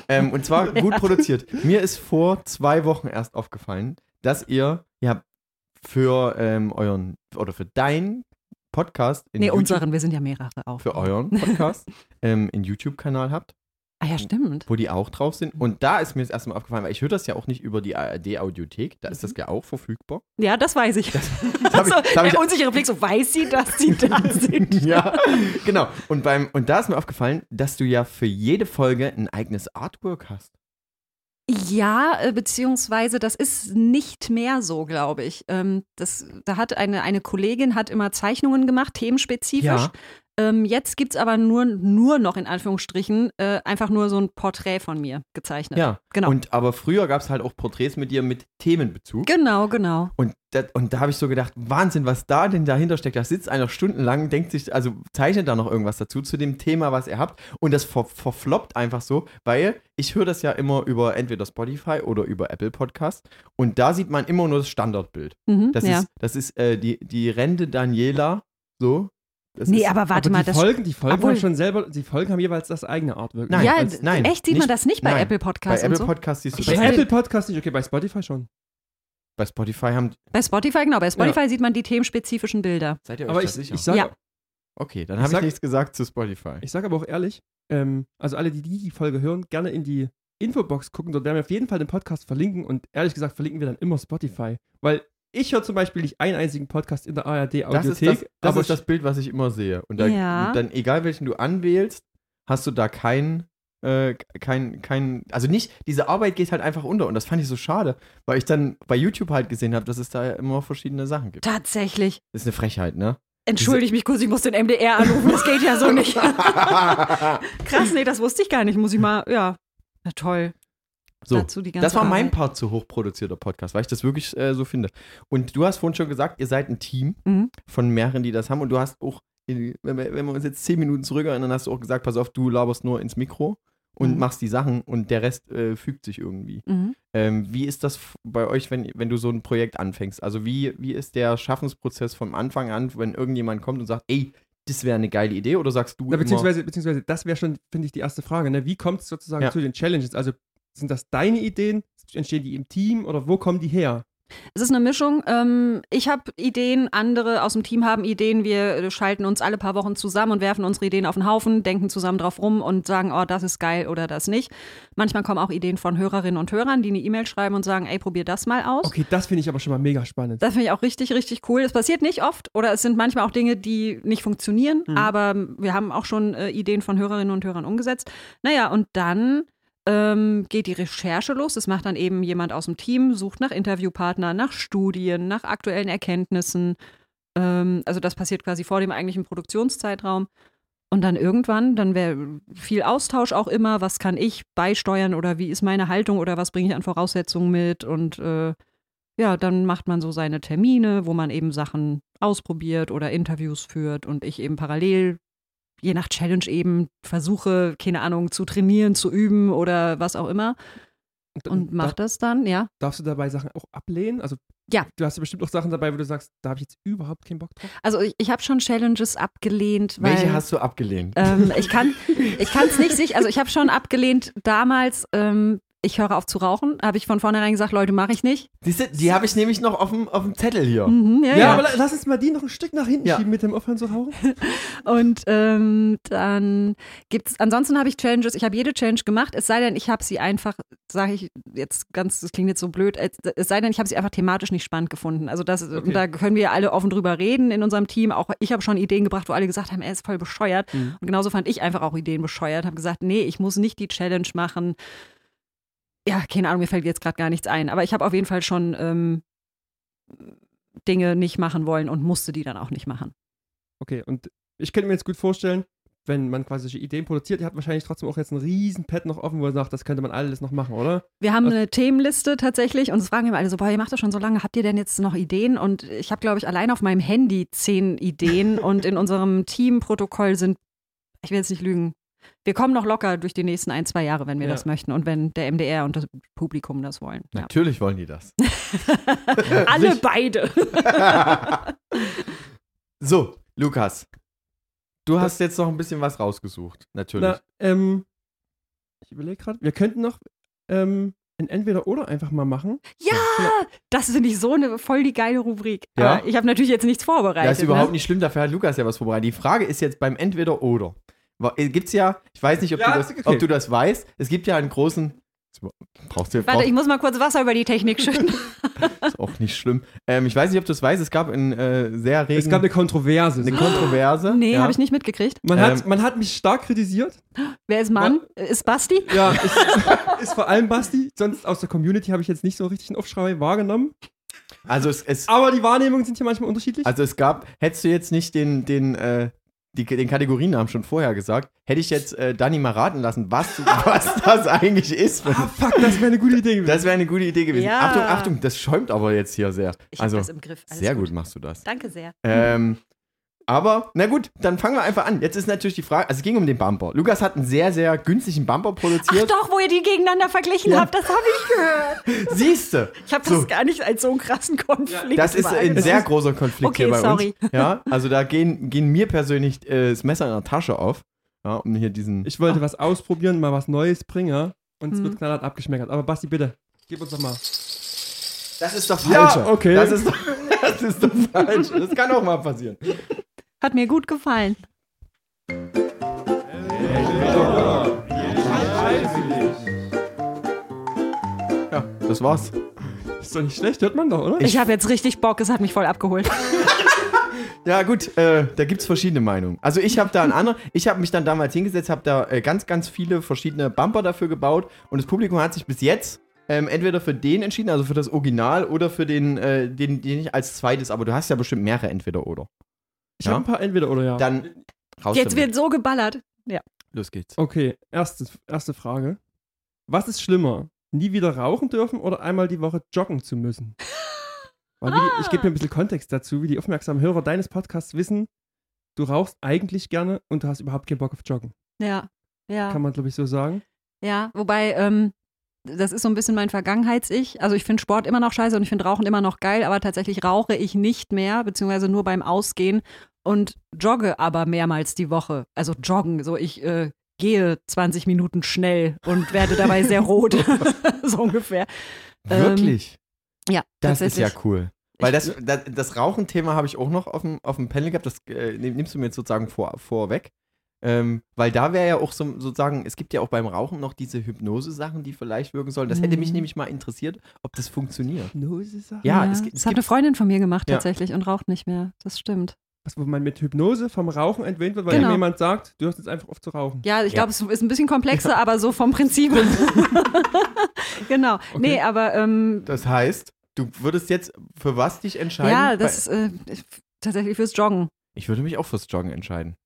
Ähm, und zwar gut produziert. Mir ist vor zwei Wochen erst aufgefallen, dass ihr, ihr habt für ähm, euren oder für deinen Podcast in Nee, YouTube, unseren, wir sind ja mehrere auch. für euren Podcast [laughs] ähm, einen YouTube-Kanal habt, Ah ja, stimmt. wo die auch drauf sind. Und da ist mir das erste Mal aufgefallen, weil ich höre das ja auch nicht über die ARD-Audiothek, da ist das ja auch verfügbar. Ja, das weiß ich. [laughs] [laughs] ich- also, das hab ich- der unsichere Blick, so weiß sie, dass sie [laughs] da sind. ja, genau. Und, beim, und da ist mir aufgefallen, dass du ja für jede Folge ein eigenes Artwork hast. Ja, äh, beziehungsweise das ist nicht mehr so, glaube ich. Ähm, das, da hat eine, eine Kollegin hat immer Zeichnungen gemacht, themenspezifisch. Ja. Ähm, jetzt gibt es aber nur, nur noch in Anführungsstrichen äh, einfach nur so ein Porträt von mir gezeichnet. Ja, Genau. Und aber früher gab es halt auch Porträts mit dir mit Themenbezug. Genau, genau. Und, das, und da habe ich so gedacht, Wahnsinn, was da denn dahinter steckt. Da sitzt einer stundenlang, denkt sich, also zeichnet da noch irgendwas dazu zu dem Thema, was ihr habt. Und das ver verfloppt einfach so, weil ich höre das ja immer über entweder Spotify oder über Apple Podcast. Und da sieht man immer nur das Standardbild. Mhm, Das ja. ist, das ist äh, die, die Rente Daniela, so. Das nee, ist, aber warte Aber mal, die das. Folgen, die Folgen Obwohl- haben schon selber, die Folgen haben jeweils das eigene Artwork. Nein, ja, als- nein, echt sieht man nicht- das nicht bei nein. Apple bei Podcasts Apple und so? Podcast siehst du Bei bei, Apple Podcast nicht, okay, bei Spotify schon. bei Spotify haben. Bei Spotify, genau, bei Spotify sieht man die themenspezifischen Bilder. Seid ihr euch Aber ich, sicher? ich sage Ja. okay, dann habe ich sag- nichts gesagt zu Spotify. ich sag aber auch ehrlich, ähm, also alle, die die Folge hören, gerne in die Infobox gucken, dort werden wir auf jeden Fall den Podcast verlinken und ehrlich gesagt verlinken wir dann immer Spotify. Weil ich höre zum Beispiel nicht einen einzigen Podcast in der ARD Das ist Audiothek, das, das, aber ist das Bild, was ich immer sehe. Und da, Ja. dann, egal welchen du anwählst, hast du da kein, äh, kein, kein, also nicht, diese Arbeit geht halt einfach unter. Und das fand ich so schade, weil ich dann bei YouTube halt gesehen habe, dass es da ja immer verschiedene Sachen gibt. Tatsächlich. Das ist eine Frechheit, ne? Entschuldige mich kurz, ich muss den MDR anrufen, das geht ja so nicht. [laughs] Krass, nee, das wusste ich gar nicht. Muss ich mal, ja. Na toll. So, Dazu die ganze das war mein Arbeit. Part zu hochproduzierter Podcast, weil ich das wirklich äh, so finde. Und du hast vorhin schon gesagt, ihr seid ein Team Mhm. von mehreren, die das haben. Und du hast auch, wenn wir, wenn wir uns jetzt zehn Minuten zurück erinnern, hast du auch gesagt, pass auf, du laberst nur ins Mikro und Mhm. machst die Sachen und der Rest äh, fügt sich irgendwie. Mhm. Ähm, wie ist das bei euch, wenn, wenn du so ein Projekt anfängst? Also wie, wie ist der Schaffensprozess vom Anfang an, wenn irgendjemand kommt und sagt, ey, das wäre eine geile Idee? Oder sagst du Na, immer, beziehungsweise, beziehungsweise, das wäre schon, finde ich, die erste Frage. Ne? Wie kommt es sozusagen Ja. zu den Challenges? Also sind das deine Ideen? Entstehen die im Team oder wo kommen die her? Es ist eine Mischung. Ähm, ich habe Ideen, andere aus dem Team haben Ideen. Wir äh, schalten uns alle paar Wochen zusammen und werfen unsere Ideen auf den Haufen, denken zusammen drauf rum und sagen, oh, das ist geil oder das nicht. Manchmal kommen auch Ideen von Hörerinnen und Hörern, die eine E-Mail schreiben und sagen, ey, probier das mal aus. Okay, das finde ich aber schon mal mega spannend. Das finde ich auch richtig, richtig cool. Es passiert nicht oft oder es sind manchmal auch Dinge, die nicht funktionieren, Mhm. aber wir haben auch schon äh, Ideen von Hörerinnen und Hörern umgesetzt. Naja, und dann ähm, geht die Recherche los. Das macht dann eben jemand aus dem Team, sucht nach Interviewpartnern, nach Studien, nach aktuellen Erkenntnissen. Ähm, also das passiert quasi vor dem eigentlichen Produktionszeitraum. Und dann irgendwann, dann wäre viel Austausch auch immer, was kann ich beisteuern oder wie ist meine Haltung oder was bringe ich an Voraussetzungen mit und äh, ja, dann macht man so seine Termine, wo man eben Sachen ausprobiert oder Interviews führt und ich eben parallel, je nach Challenge eben, versuche, keine Ahnung, zu trainieren, zu üben oder was auch immer und mache das dann, ja. Darfst du dabei Sachen auch ablehnen? Also Ja. Du hast ja bestimmt auch Sachen dabei, wo du sagst, da habe ich jetzt überhaupt keinen Bock drauf. Also ich, ich habe schon Challenges abgelehnt, weil Welche hast du abgelehnt? ähm, ich kann es nicht sich, also ich habe schon abgelehnt damals. Ähm, ich höre auf zu rauchen, habe ich von vornherein gesagt, Leute, mache ich nicht. Siehste, die habe ich nämlich noch auf dem, auf dem Zettel hier. Mhm, ja, Ja, ja. aber la- lass uns mal die noch ein Stück nach hinten Ja. schieben mit dem Aufhören zu rauchen. [laughs] Und ähm, dann gibt's, ansonsten habe ich Challenges, ich habe jede Challenge gemacht, es sei denn, ich habe sie einfach, sage ich jetzt ganz, das klingt jetzt so blöd, es, es sei denn, ich habe sie einfach thematisch nicht spannend gefunden. Also das, Okay. da können wir alle offen drüber reden in unserem Team. Auch ich habe schon Ideen gebracht, wo alle gesagt haben, er ist voll bescheuert. Mhm. Und genauso fand ich einfach auch Ideen bescheuert. Habe gesagt, nee, ich muss nicht die Challenge machen. Ja, keine Ahnung, mir fällt jetzt gerade gar nichts ein. Aber ich habe auf jeden Fall schon ähm, Dinge nicht machen wollen und musste die dann auch nicht machen. Okay, und ich könnte mir jetzt gut vorstellen, wenn man quasi solche Ideen produziert, ihr habt wahrscheinlich trotzdem auch jetzt ein riesen Pad noch offen, wo ihr sagt, das könnte man alles noch machen, oder? Wir haben Was- eine Themenliste tatsächlich und es fragen immer alle so, boah, ihr macht das schon so lange, habt ihr denn jetzt noch Ideen? Und ich habe, glaube ich, allein auf meinem Handy zehn Ideen [laughs] und in unserem Teamprotokoll sind, ich will jetzt nicht lügen, wir kommen noch locker durch die nächsten ein, zwei Jahre, wenn wir Ja. das möchten und wenn der MDR und das Publikum das wollen. Ja. Natürlich wollen die das. [laughs] alle beide. [laughs] So, Lukas. Du hast jetzt noch ein bisschen was rausgesucht. Natürlich. Na, ähm, ich überlege gerade, wir könnten noch ähm, ein Entweder-Oder einfach mal machen. Ja, das finde ich so eine voll die geile Rubrik. Ja? Aber ich habe natürlich jetzt nichts vorbereitet. Das ist überhaupt ne? nicht schlimm, dafür hat Lukas ja was vorbereitet. Die Frage ist jetzt beim Entweder-Oder. Gibt es ja, ich weiß nicht, ob, Ja, du das, okay. ob du das weißt, es gibt ja einen großen. Brauchst du Warte, ich brauchst, muss mal kurz Wasser über die Technik [laughs] schütten. ist auch nicht schlimm. Ähm, ich weiß nicht, ob du es weißt, es gab einen äh, sehr regen, Es gab eine Kontroverse. eine. Kontroverse. [gasps] nee, ja. habe ich nicht mitgekriegt. man, Ähm, hat, man hat mich stark kritisiert. [gasps] Wer ist Mann? Ist Basti? [laughs] Ja, ist, ist vor allem Basti. Sonst aus der Community habe ich jetzt nicht so richtig einen Aufschrei wahrgenommen. Also es, es, Aber die Wahrnehmungen sind hier manchmal unterschiedlich. also es gab, hättest du jetzt nicht den, den, äh, die, den Kategorienamen schon vorher gesagt, hätte ich jetzt äh, Dani mal raten lassen, was, was das eigentlich ist. ah, fuck, das wäre eine gute Idee gewesen. Das wäre eine gute Idee gewesen. Ja. Achtung, Achtung, das schäumt aber jetzt hier sehr. Ich also, habe das im Griff. Alles sehr gut machst du das. Danke sehr. Ähm, aber, na gut, dann fangen wir einfach an. Jetzt ist natürlich die Frage, also es ging um den Bumper. Lukas hat einen sehr, sehr günstigen Bumper Ach produziert. doch, wo ihr die gegeneinander verglichen Ja. habt, das habe ich gehört. [laughs] Siehste, Ich habe So. das gar nicht als so einen krassen Konflikt. das ist ein sehr großer Konflikt Okay, hier bei sorry. uns. Ja, also da gehen, gehen mir persönlich äh, das Messer in der Tasche auf. Ja, um hier diesen. Ich wollte was ausprobieren, mal was Neues bringen, ja? Und es Mhm. wird knallhart abgeschmeckert. Aber Basti, bitte, gib uns doch mal. das ist doch Ja, falsch. okay. Das ist, doch, [laughs] das ist doch falsch. Das kann auch mal passieren. Hat mir gut gefallen. Ja, das war's. Ist doch nicht schlecht, hört man doch, oder? Ich habe jetzt richtig Bock, es hat mich voll abgeholt. [laughs] Ja, gut, äh, da gibt es verschiedene Meinungen. Also ich habe da einen anderen, ich habe mich dann damals hingesetzt, habe da äh, ganz, ganz viele verschiedene Bumper dafür gebaut und das Publikum hat sich bis jetzt ähm, entweder für den entschieden, also für das Original oder für den, äh, den, den ich als zweites, aber du hast ja bestimmt mehrere entweder oder. Ich ja? habe ein paar Entweder-Oder, ja. Dann raus Jetzt damit. wird so geballert. Los geht's. Okay, erste, erste Frage. Was ist schlimmer? Nie wieder rauchen dürfen oder einmal die Woche joggen zu müssen? [laughs] Weil Ah. ich gebe mir ein bisschen Kontext dazu, wie die aufmerksamen Hörer deines Podcasts wissen, du rauchst eigentlich gerne und du hast überhaupt keinen Bock auf Joggen. Ja, ja. Kann man, glaube ich, so sagen. Ja, wobei, ähm, das ist so ein bisschen mein Vergangenheits-Ich. Also ich finde Sport immer noch scheiße und ich finde Rauchen immer noch geil, aber tatsächlich rauche ich nicht mehr, beziehungsweise nur beim Ausgehen und jogge aber mehrmals die Woche. Also joggen, so ich äh, gehe 20 Minuten schnell und werde dabei sehr [laughs] rot. [laughs] so ungefähr. Ähm, Wirklich? Ja, das ist ja cool. Weil das, das, das Rauchen-Thema habe ich auch noch auf dem, auf dem Panel gehabt, das äh, nimmst du mir jetzt sozusagen vor, vorweg. Ähm, weil da wäre ja auch so, sozusagen, es gibt ja auch beim Rauchen noch diese Hypnose-Sachen, die vielleicht wirken sollen. Das hätte mich Mhm. nämlich mal interessiert, ob das funktioniert. Hypnose-Sachen? Ja, Ja, es, das gibt- es hat eine. Freundin von mir gemacht Ja. tatsächlich und raucht nicht mehr. Das stimmt. Was, wo man mit Hypnose vom Rauchen entwöhnt wird, weil Genau. jemand sagt, du hörst jetzt einfach auf zu rauchen. Ja, ich Ja. glaube, es ist ein bisschen komplexer, aber so vom Prinzip. [laughs] genau. Nee, aber ähm, Das heißt, du würdest jetzt für was dich entscheiden? ja, das ist äh, tatsächlich fürs Joggen. ich würde mich auch fürs Joggen entscheiden.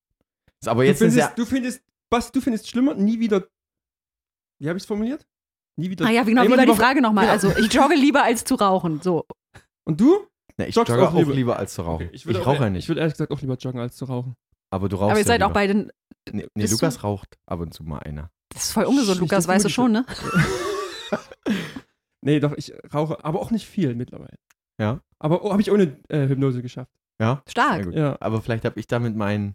Aber Du jetzt ist findest, ja. du findest, was, du findest schlimmer, nie wieder, wie habe ich es formuliert? Nie wieder. Ah ja, genau, wie war die Frage nochmal? Genau. Also, ich jogge lieber als zu rauchen. So. Und du? Ne, ich joggst jogge auch auch lieber. lieber, als zu rauchen. Okay, ich würde rauche auch, ja nicht. Ich würde ehrlich gesagt auch lieber joggen als zu rauchen. aber du rauchst aber ihr ja seid auch lieber. beide. Nee, nee Lukas raucht ab und zu mal einer. Das ist voll ungesund, Lukas, weißt du du schon, ne? [laughs] Nee, doch, ich rauche, aber auch nicht viel mittlerweile. Ja. Aber oh, habe ich ohne äh, Hypnose geschafft. Ja. Stark. Ja. Aber vielleicht habe ich da mit meinen,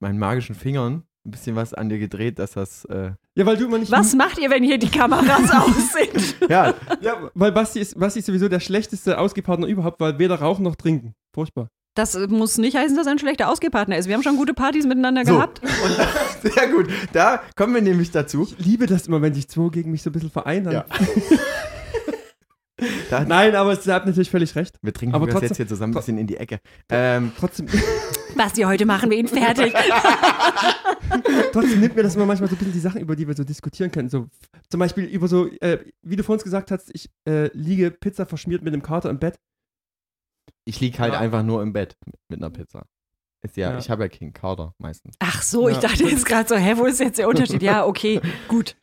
meinen magischen Fingern ein bisschen was an dir gedreht, dass das. Äh, Ja, weil du immer nicht. Was macht ihr, wenn hier die Kameras [laughs] aus sind? ja, Ja, weil Basti ist, Basti ist sowieso der schlechteste Ausgehpartner überhaupt, weil weder rauchen noch trinken. Furchtbar. Das äh, muss nicht heißen, dass er ein schlechter Ausgehpartner ist. Wir haben schon gute Partys miteinander so. gehabt. [laughs] Und, sehr gut. Da kommen wir nämlich dazu. Ich liebe das immer, wenn sich zwei gegen mich so ein bisschen vereinen. Ja. [laughs] Nein, aber ihr habt natürlich völlig recht. wir trinken Aber das trotzdem- jetzt hier zusammen ein bisschen in die Ecke. Ähm, Trotzdem, [laughs] Basti, heute machen wir ihn fertig. [laughs] trotzdem nimmt mir das immer manchmal so ein bisschen die Sachen, über die wir so diskutieren können. So, zum Beispiel über so, äh, wie du vorhin gesagt hast, ich äh, liege Pizza verschmiert mit dem Kater im Bett. ich liege halt Ja. einfach nur im Bett mit einer Pizza. Ist ja, Ja. ich habe ja keinen Kader meistens. Ach so, ich Ja. dachte jetzt gerade so, hä, wo ist jetzt der Unterschied? Ja, okay, gut.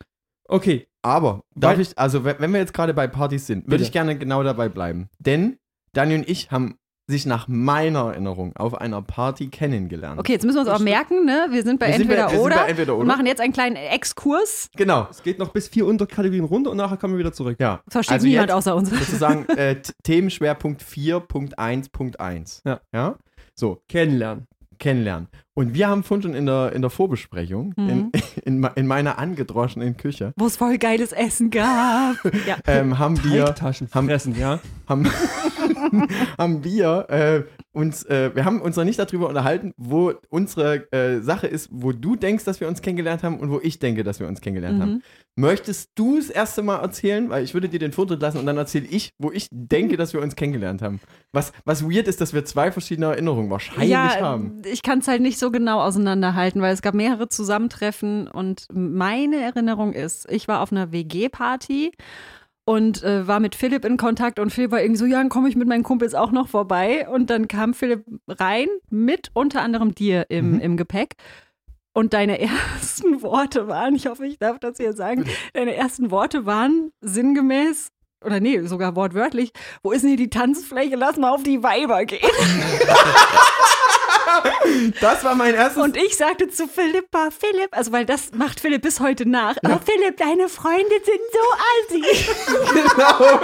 Okay, Aber darf Weil- ich, also wenn wir jetzt gerade bei Partys sind, würde ich gerne genau dabei bleiben. Denn Daniel und ich haben sich nach meiner Erinnerung auf einer Party kennengelernt. Okay, jetzt müssen wir uns auch merken, ne? Wir sind bei Wir sind bei- entweder wir sind oder bei entweder oder. machen jetzt einen kleinen Exkurs. Genau. es geht noch bis vier Unterkategorien runter und nachher kommen wir wieder zurück. Ja. Versteht Also niemand jetzt außer uns. [laughs] Sozusagen äh, Themenschwerpunkt 4.1.1. Ja. ja. So, Kennenlernen. Kennenlernen. Und wir haben vorhin schon in der, in der Vorbesprechung, Mhm. in, [laughs] in, in meiner angedroschenen Küche, Wo es voll geiles Essen gab. [laughs] Ja. ähm, haben wir haben- fressen, ja. haben, [laughs] haben wir äh, uns, äh, wir haben uns noch nicht darüber unterhalten, wo unsere äh, Sache ist, wo du denkst, dass wir uns kennengelernt haben und wo ich denke, dass wir uns kennengelernt haben. Mhm. Möchtest du das erste Mal erzählen? Weil ich würde dir den Vortritt lassen und dann erzähle ich, wo ich denke, dass wir uns kennengelernt haben. Was, was weird ist, dass wir zwei verschiedene Erinnerungen wahrscheinlich ja, haben. ich kann es halt nicht so genau auseinanderhalten, weil es gab mehrere Zusammentreffen und meine Erinnerung ist, ich war auf einer WG-Party und äh, war mit Philipp in Kontakt und Philipp war irgendwie so, ja, dann komme ich mit meinen Kumpels auch noch vorbei und dann kam Philipp rein mit unter anderem dir im, Mhm. im Gepäck. Und deine [laughs] ersten Worte waren, ich hoffe, ich darf das hier sagen, deine ersten Worte waren sinngemäß, oder nee, sogar wortwörtlich, wo ist denn hier die Tanzfläche? Lass mal auf die Weiber gehen. [laughs] [laughs] [laughs] Das war mein erstes. Und ich sagte zu Philippa, Philipp, also weil das macht Philipp bis heute nach. Oh, Philipp, deine Freunde sind so assi. [laughs] genau,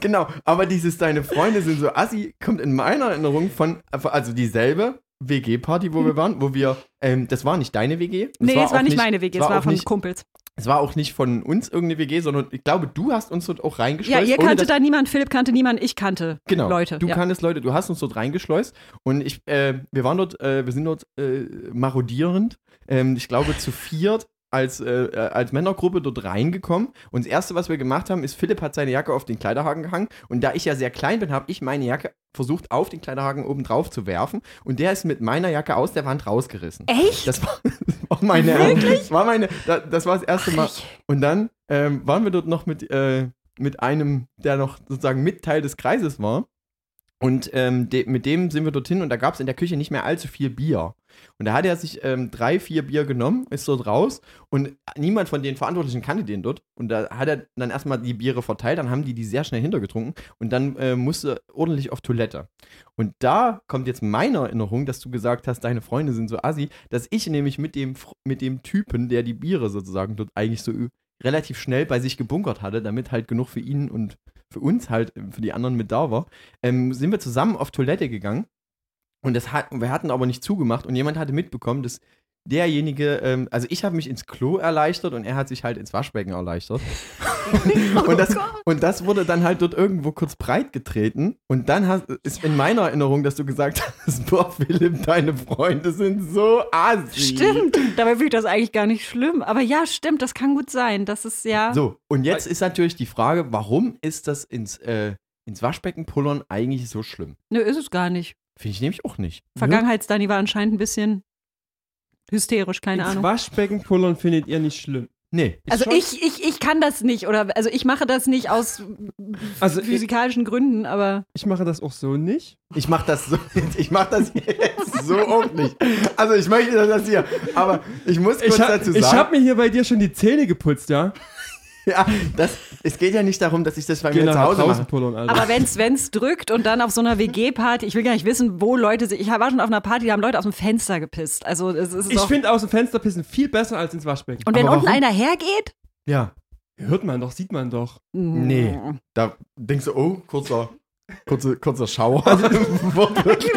genau. Aber dieses Deine Freunde sind so assi, kommt in meiner Erinnerung von, also dieselbe WG-Party, wo wir waren, wo wir, ähm, das war nicht deine WG. nee, es war nicht meine WG, es war auch von Kumpels. Es war auch nicht von uns irgendeine WG, sondern ich glaube, du hast uns dort auch Ja, reingeschleust. ihr ohne kannte da niemand, Philipp kannte niemand, ich kannte Genau. Leute. Du ja. kanntest Leute, du hast uns dort reingeschleust und ich, äh, wir waren dort, äh, wir sind dort äh, marodierend, ähm, ich glaube zu viert als, äh, äh, als Männergruppe dort reingekommen und das erste, was wir gemacht haben, ist, Philipp hat seine Jacke auf den Kleiderhaken gehangen und da ich ja sehr klein bin, habe ich meine Jacke versucht auf den Kleiderhaken oben drauf zu werfen und der ist mit meiner Jacke aus der Wand rausgerissen. Echt? Das war, [laughs] das war meine, das war meine, da- das war das erste Mal. Und dann ähm, waren wir dort noch mit, äh, mit einem, der noch sozusagen mit Teil des Kreises war. Und ähm, de mit dem sind wir dorthin und da gab es in der Küche nicht mehr allzu viel Bier. Und da hat er sich ähm, drei, vier Bier genommen, ist dort raus und niemand von den Verantwortlichen kannte den dort. Und da hat er dann erstmal die Biere verteilt, dann haben die die sehr schnell hintergetrunken und dann äh, musste ordentlich auf Toilette. Und da kommt jetzt meine Erinnerung, dass du gesagt hast, deine Freunde sind so assi, dass ich nämlich mit dem, mit dem Typen, der die Biere sozusagen dort eigentlich so relativ schnell bei sich gebunkert hatte, damit halt genug für ihn und für uns halt, äh, für die anderen mit da war, ähm, sind wir zusammen auf Toilette gegangen. Und das hat, wir hatten aber nicht zugemacht und jemand hatte mitbekommen, dass derjenige, ähm, also ich habe mich ins Klo erleichtert und er hat sich halt ins Waschbecken erleichtert. [laughs] und, das, und das wurde dann halt dort irgendwo kurz breit getreten. Und dann hast, ist in meiner Erinnerung, dass du gesagt hast, boah, Philipp, deine Freunde sind so assi. Stimmt, dabei finde ich das eigentlich gar nicht schlimm. Aber ja, stimmt, das kann gut sein. Das ist ja. So, und jetzt ist natürlich die Frage, warum ist das ins, äh, ins Waschbecken pullern eigentlich so schlimm? Nö, ist es gar nicht. Finde ich nämlich auch nicht. Vergangenheitsdani war anscheinend ein bisschen hysterisch, keine Ins Ahnung. Waschbecken pullern findet ihr nicht schlimm. Nee. Also schon- ich, ich, ich kann das nicht oder also ich mache das nicht aus Also ich, physikalischen Gründen, aber ich mache das auch so nicht. Ich mach das so, [laughs] ich mach das jetzt so auch nicht. Also ich möchte das hier, aber ich muss kurz Ich, hab- dazu ich sagen, habe mir hier bei dir schon die Zähne geputzt, ja? [laughs] ja, das, es geht ja nicht darum, dass ich das bei Geh mir zu Hause draußen mache. pullern, aber wenn's wenn's drückt und dann auf so einer WG-Party, ich will gar nicht wissen, wo Leute sind. Ich war schon auf einer Party, da haben Leute aus dem Fenster gepisst. Also es ist ich finde aus dem Fenster pissen viel besser als ins Waschbecken. und wenn aber unten warum? einer hergeht, Ja, Hört man doch, sieht man doch. Nee. da denkst du, oh, kurzer, Kurze, kurzer Schauer. [laughs] [laughs] Wortwörtlich.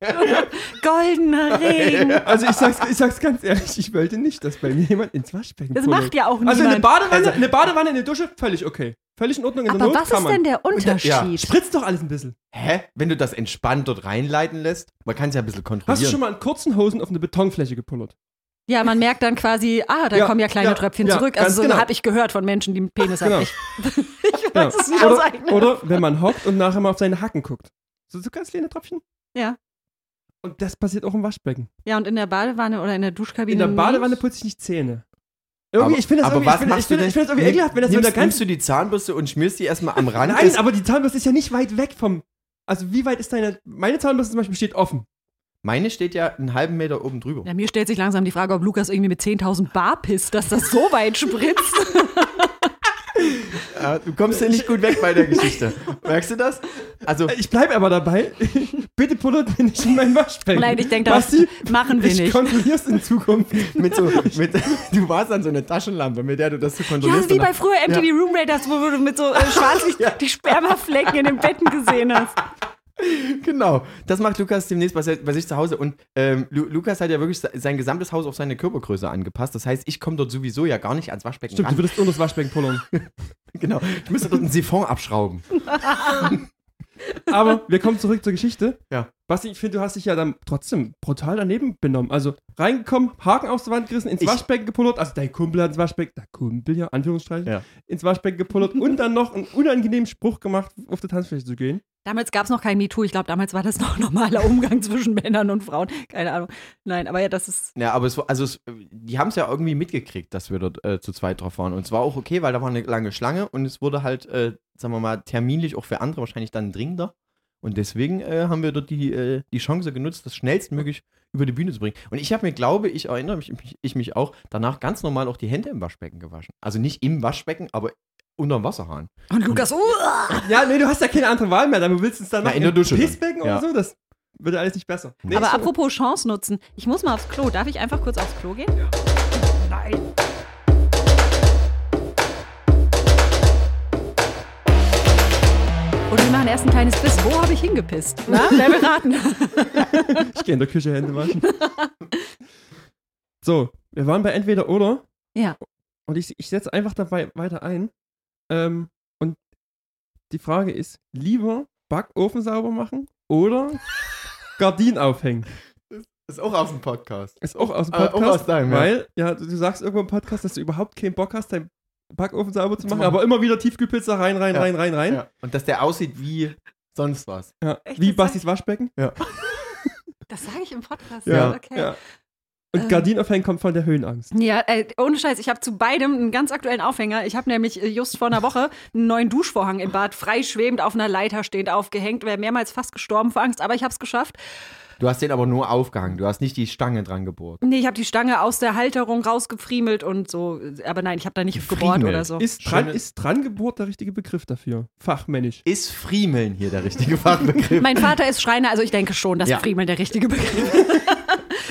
[laughs] Goldener Regen. Also ich sag's, ich sag's ganz ehrlich, ich wollte nicht, dass bei mir jemand ins Waschbecken Das macht ja auch niemand. Also eine Badewanne, Also- eine Badewanne in der Dusche, völlig okay. Völlig in Ordnung in der Aber was ist denn der da- ja, Unterschied? Spritzt doch alles ein bisschen. Hä? Wenn du das entspannt dort reinleiten lässt, man kann es ja ein bisschen kontrollieren. Hast du schon mal in kurzen Hosen auf eine Betonfläche gepullert? Ja, man merkt dann quasi, ah, da Ja, kommen ja kleine ja, Tröpfchen ja, zurück. Also so genau. habe ich gehört von Menschen, die einen Penis Genau. haben. Ich, [laughs] ich weiß es nicht oder, aus eigener oder wenn man hockt und nachher mal auf seine Hacken guckt. So, so ganz kleine Tröpfchen. Ja. Und das passiert auch im Waschbecken. Ja, und in der Badewanne oder in der Duschkabine In der Badewanne putze ich nicht Zähne. Irgendwie, aber, ich finde das aber irgendwie, was ich finde, ich finde das irgendwie ekelhaft, wenn das so nimmst, in der ganz nimmst du die Zahnbürste und schmierst die erstmal am Rand Nein, des- aber die Zahnbürste ist ja nicht weit weg vom. Also wie weit ist deine. Meine Zahnbürste zum Beispiel steht offen. Meine steht ja einen halben Meter oben drüber. Ja, mir stellt sich langsam die Frage, ob Lukas irgendwie mit 10.000 Bar pisst, dass das so weit spritzt. [laughs] Ja, du kommst ja nicht gut weg bei der Geschichte. Merkst du das? Also, Ich bleibe aber dabei. Bitte pullert mir nicht in mein Waschbecken. Nein, ich denke, das Basti, machen wir ich nicht. kontrollier's in Zukunft. mit so, [laughs] mit, du warst an so eine Taschenlampe, mit der du das so Ja, kontrollierst. wie und bei früher MTV Room Raiders, wo du mit so äh, Schwarzlicht [laughs] die Spermaflecken in den Betten gesehen hast. [laughs] Genau, das macht Lukas demnächst bei, bei sich zu Hause. Und ähm, Lu Lukas hat ja wirklich se- sein gesamtes Haus auf seine Körpergröße angepasst. Das heißt, ich komme dort sowieso ja gar nicht ans Waschbecken Stimmt, du ran. würdest unter das Waschbecken pullern. [laughs] Genau, ich müsste dort einen Siphon abschrauben. [laughs] Aber wir kommen zurück zur Geschichte. Ja. Basti, ich finde, du hast dich ja dann trotzdem brutal daneben benommen. Also reingekommen, Haken aus der Wand gerissen, ins Ich- Waschbecken gepullert. Also dein Kumpel hat ins Waschbecken, der Kumpel ja, Anführungsstrichen, Ja. ins Waschbecken gepullert und dann noch einen unangenehmen Spruch gemacht, auf der Tanzfläche zu gehen. Damals gab es noch kein MeToo. Ich glaube, damals war das noch [laughs] normaler Umgang zwischen Männern und Frauen. Keine Ahnung. Nein, aber ja, das ist. Ja, aber es war, also es, die haben es ja irgendwie mitgekriegt, dass wir dort äh, zu zweit drauf waren. Und es war auch okay, weil da war eine lange Schlange und es wurde halt, äh, sagen wir mal, terminlich auch für andere wahrscheinlich dann dringender. Und deswegen äh, haben wir dort die, äh, die Chance genutzt, das schnellstmöglich über die Bühne zu bringen. Und ich habe mir, glaube ich, erinnere mich, mich, ich mich auch, danach ganz normal auch die Hände im Waschbecken gewaschen. Also nicht im Waschbecken, aber unterm Wasserhahn. Und Lukas, uh, Ja, nee, du hast ja keine andere Wahl mehr. Dann willst du es dann Na, noch in der Dusche dann. Pissbecken Ja. oder so. Das wird ja alles nicht besser. Nee, aber apropos Chance nutzen. Ich muss mal aufs Klo. Darf ich einfach kurz aufs Klo gehen? Nein. Machen erst ein kleines Quiz. Wo habe ich hingepisst? Na, wer will raten? [laughs] Ich gehe in der Küche Hände waschen. so, wir waren bei entweder oder. Ja. Und ich, ich setze einfach dabei weiter ein. Ähm, und die Frage ist: lieber Backofen sauber machen oder [laughs] Gardinen aufhängen? Ist auch aus dem Podcast. Ist auch aus dem Äh, auch Podcast. aus deinem, weil, ja, du, du sagst irgendwo im Podcast, dass du überhaupt keinen Bock hast, deinen Backofen sauber zu machen, aber immer wieder Tiefkühlpizza rein, rein, Ja. rein, rein, rein. Ja. Und dass der aussieht wie sonst was. Ja. Echt, Wie Bastis Waschbecken. [laughs] Das sage ich im Podcast. Ja, okay. ja. Und Ähm. Gardinen kommt von der Höhenangst. Ja, äh, ohne Scheiß, ich habe zu beidem einen ganz aktuellen Aufhänger. Ich habe nämlich äh, just vor einer Woche einen neuen Duschvorhang im Bad freischwebend auf einer Leiter stehend aufgehängt. Wäre mehrmals fast gestorben vor Angst, aber ich habe es geschafft. Du hast den aber nur aufgehangen. Du hast nicht die Stange dran gebohrt. Nee, ich habe die Stange aus der Halterung rausgefriemelt und so. Aber nein, ich habe da nicht gebohrt oder so. Ist, dran, Schöne- ist Drangebohrt der richtige Begriff dafür? Fachmännisch. Ist Friemeln hier der richtige Fachbegriff? [laughs] Mein Vater ist Schreiner, also ich denke schon, dass Ja. Friemeln der richtige Begriff ist.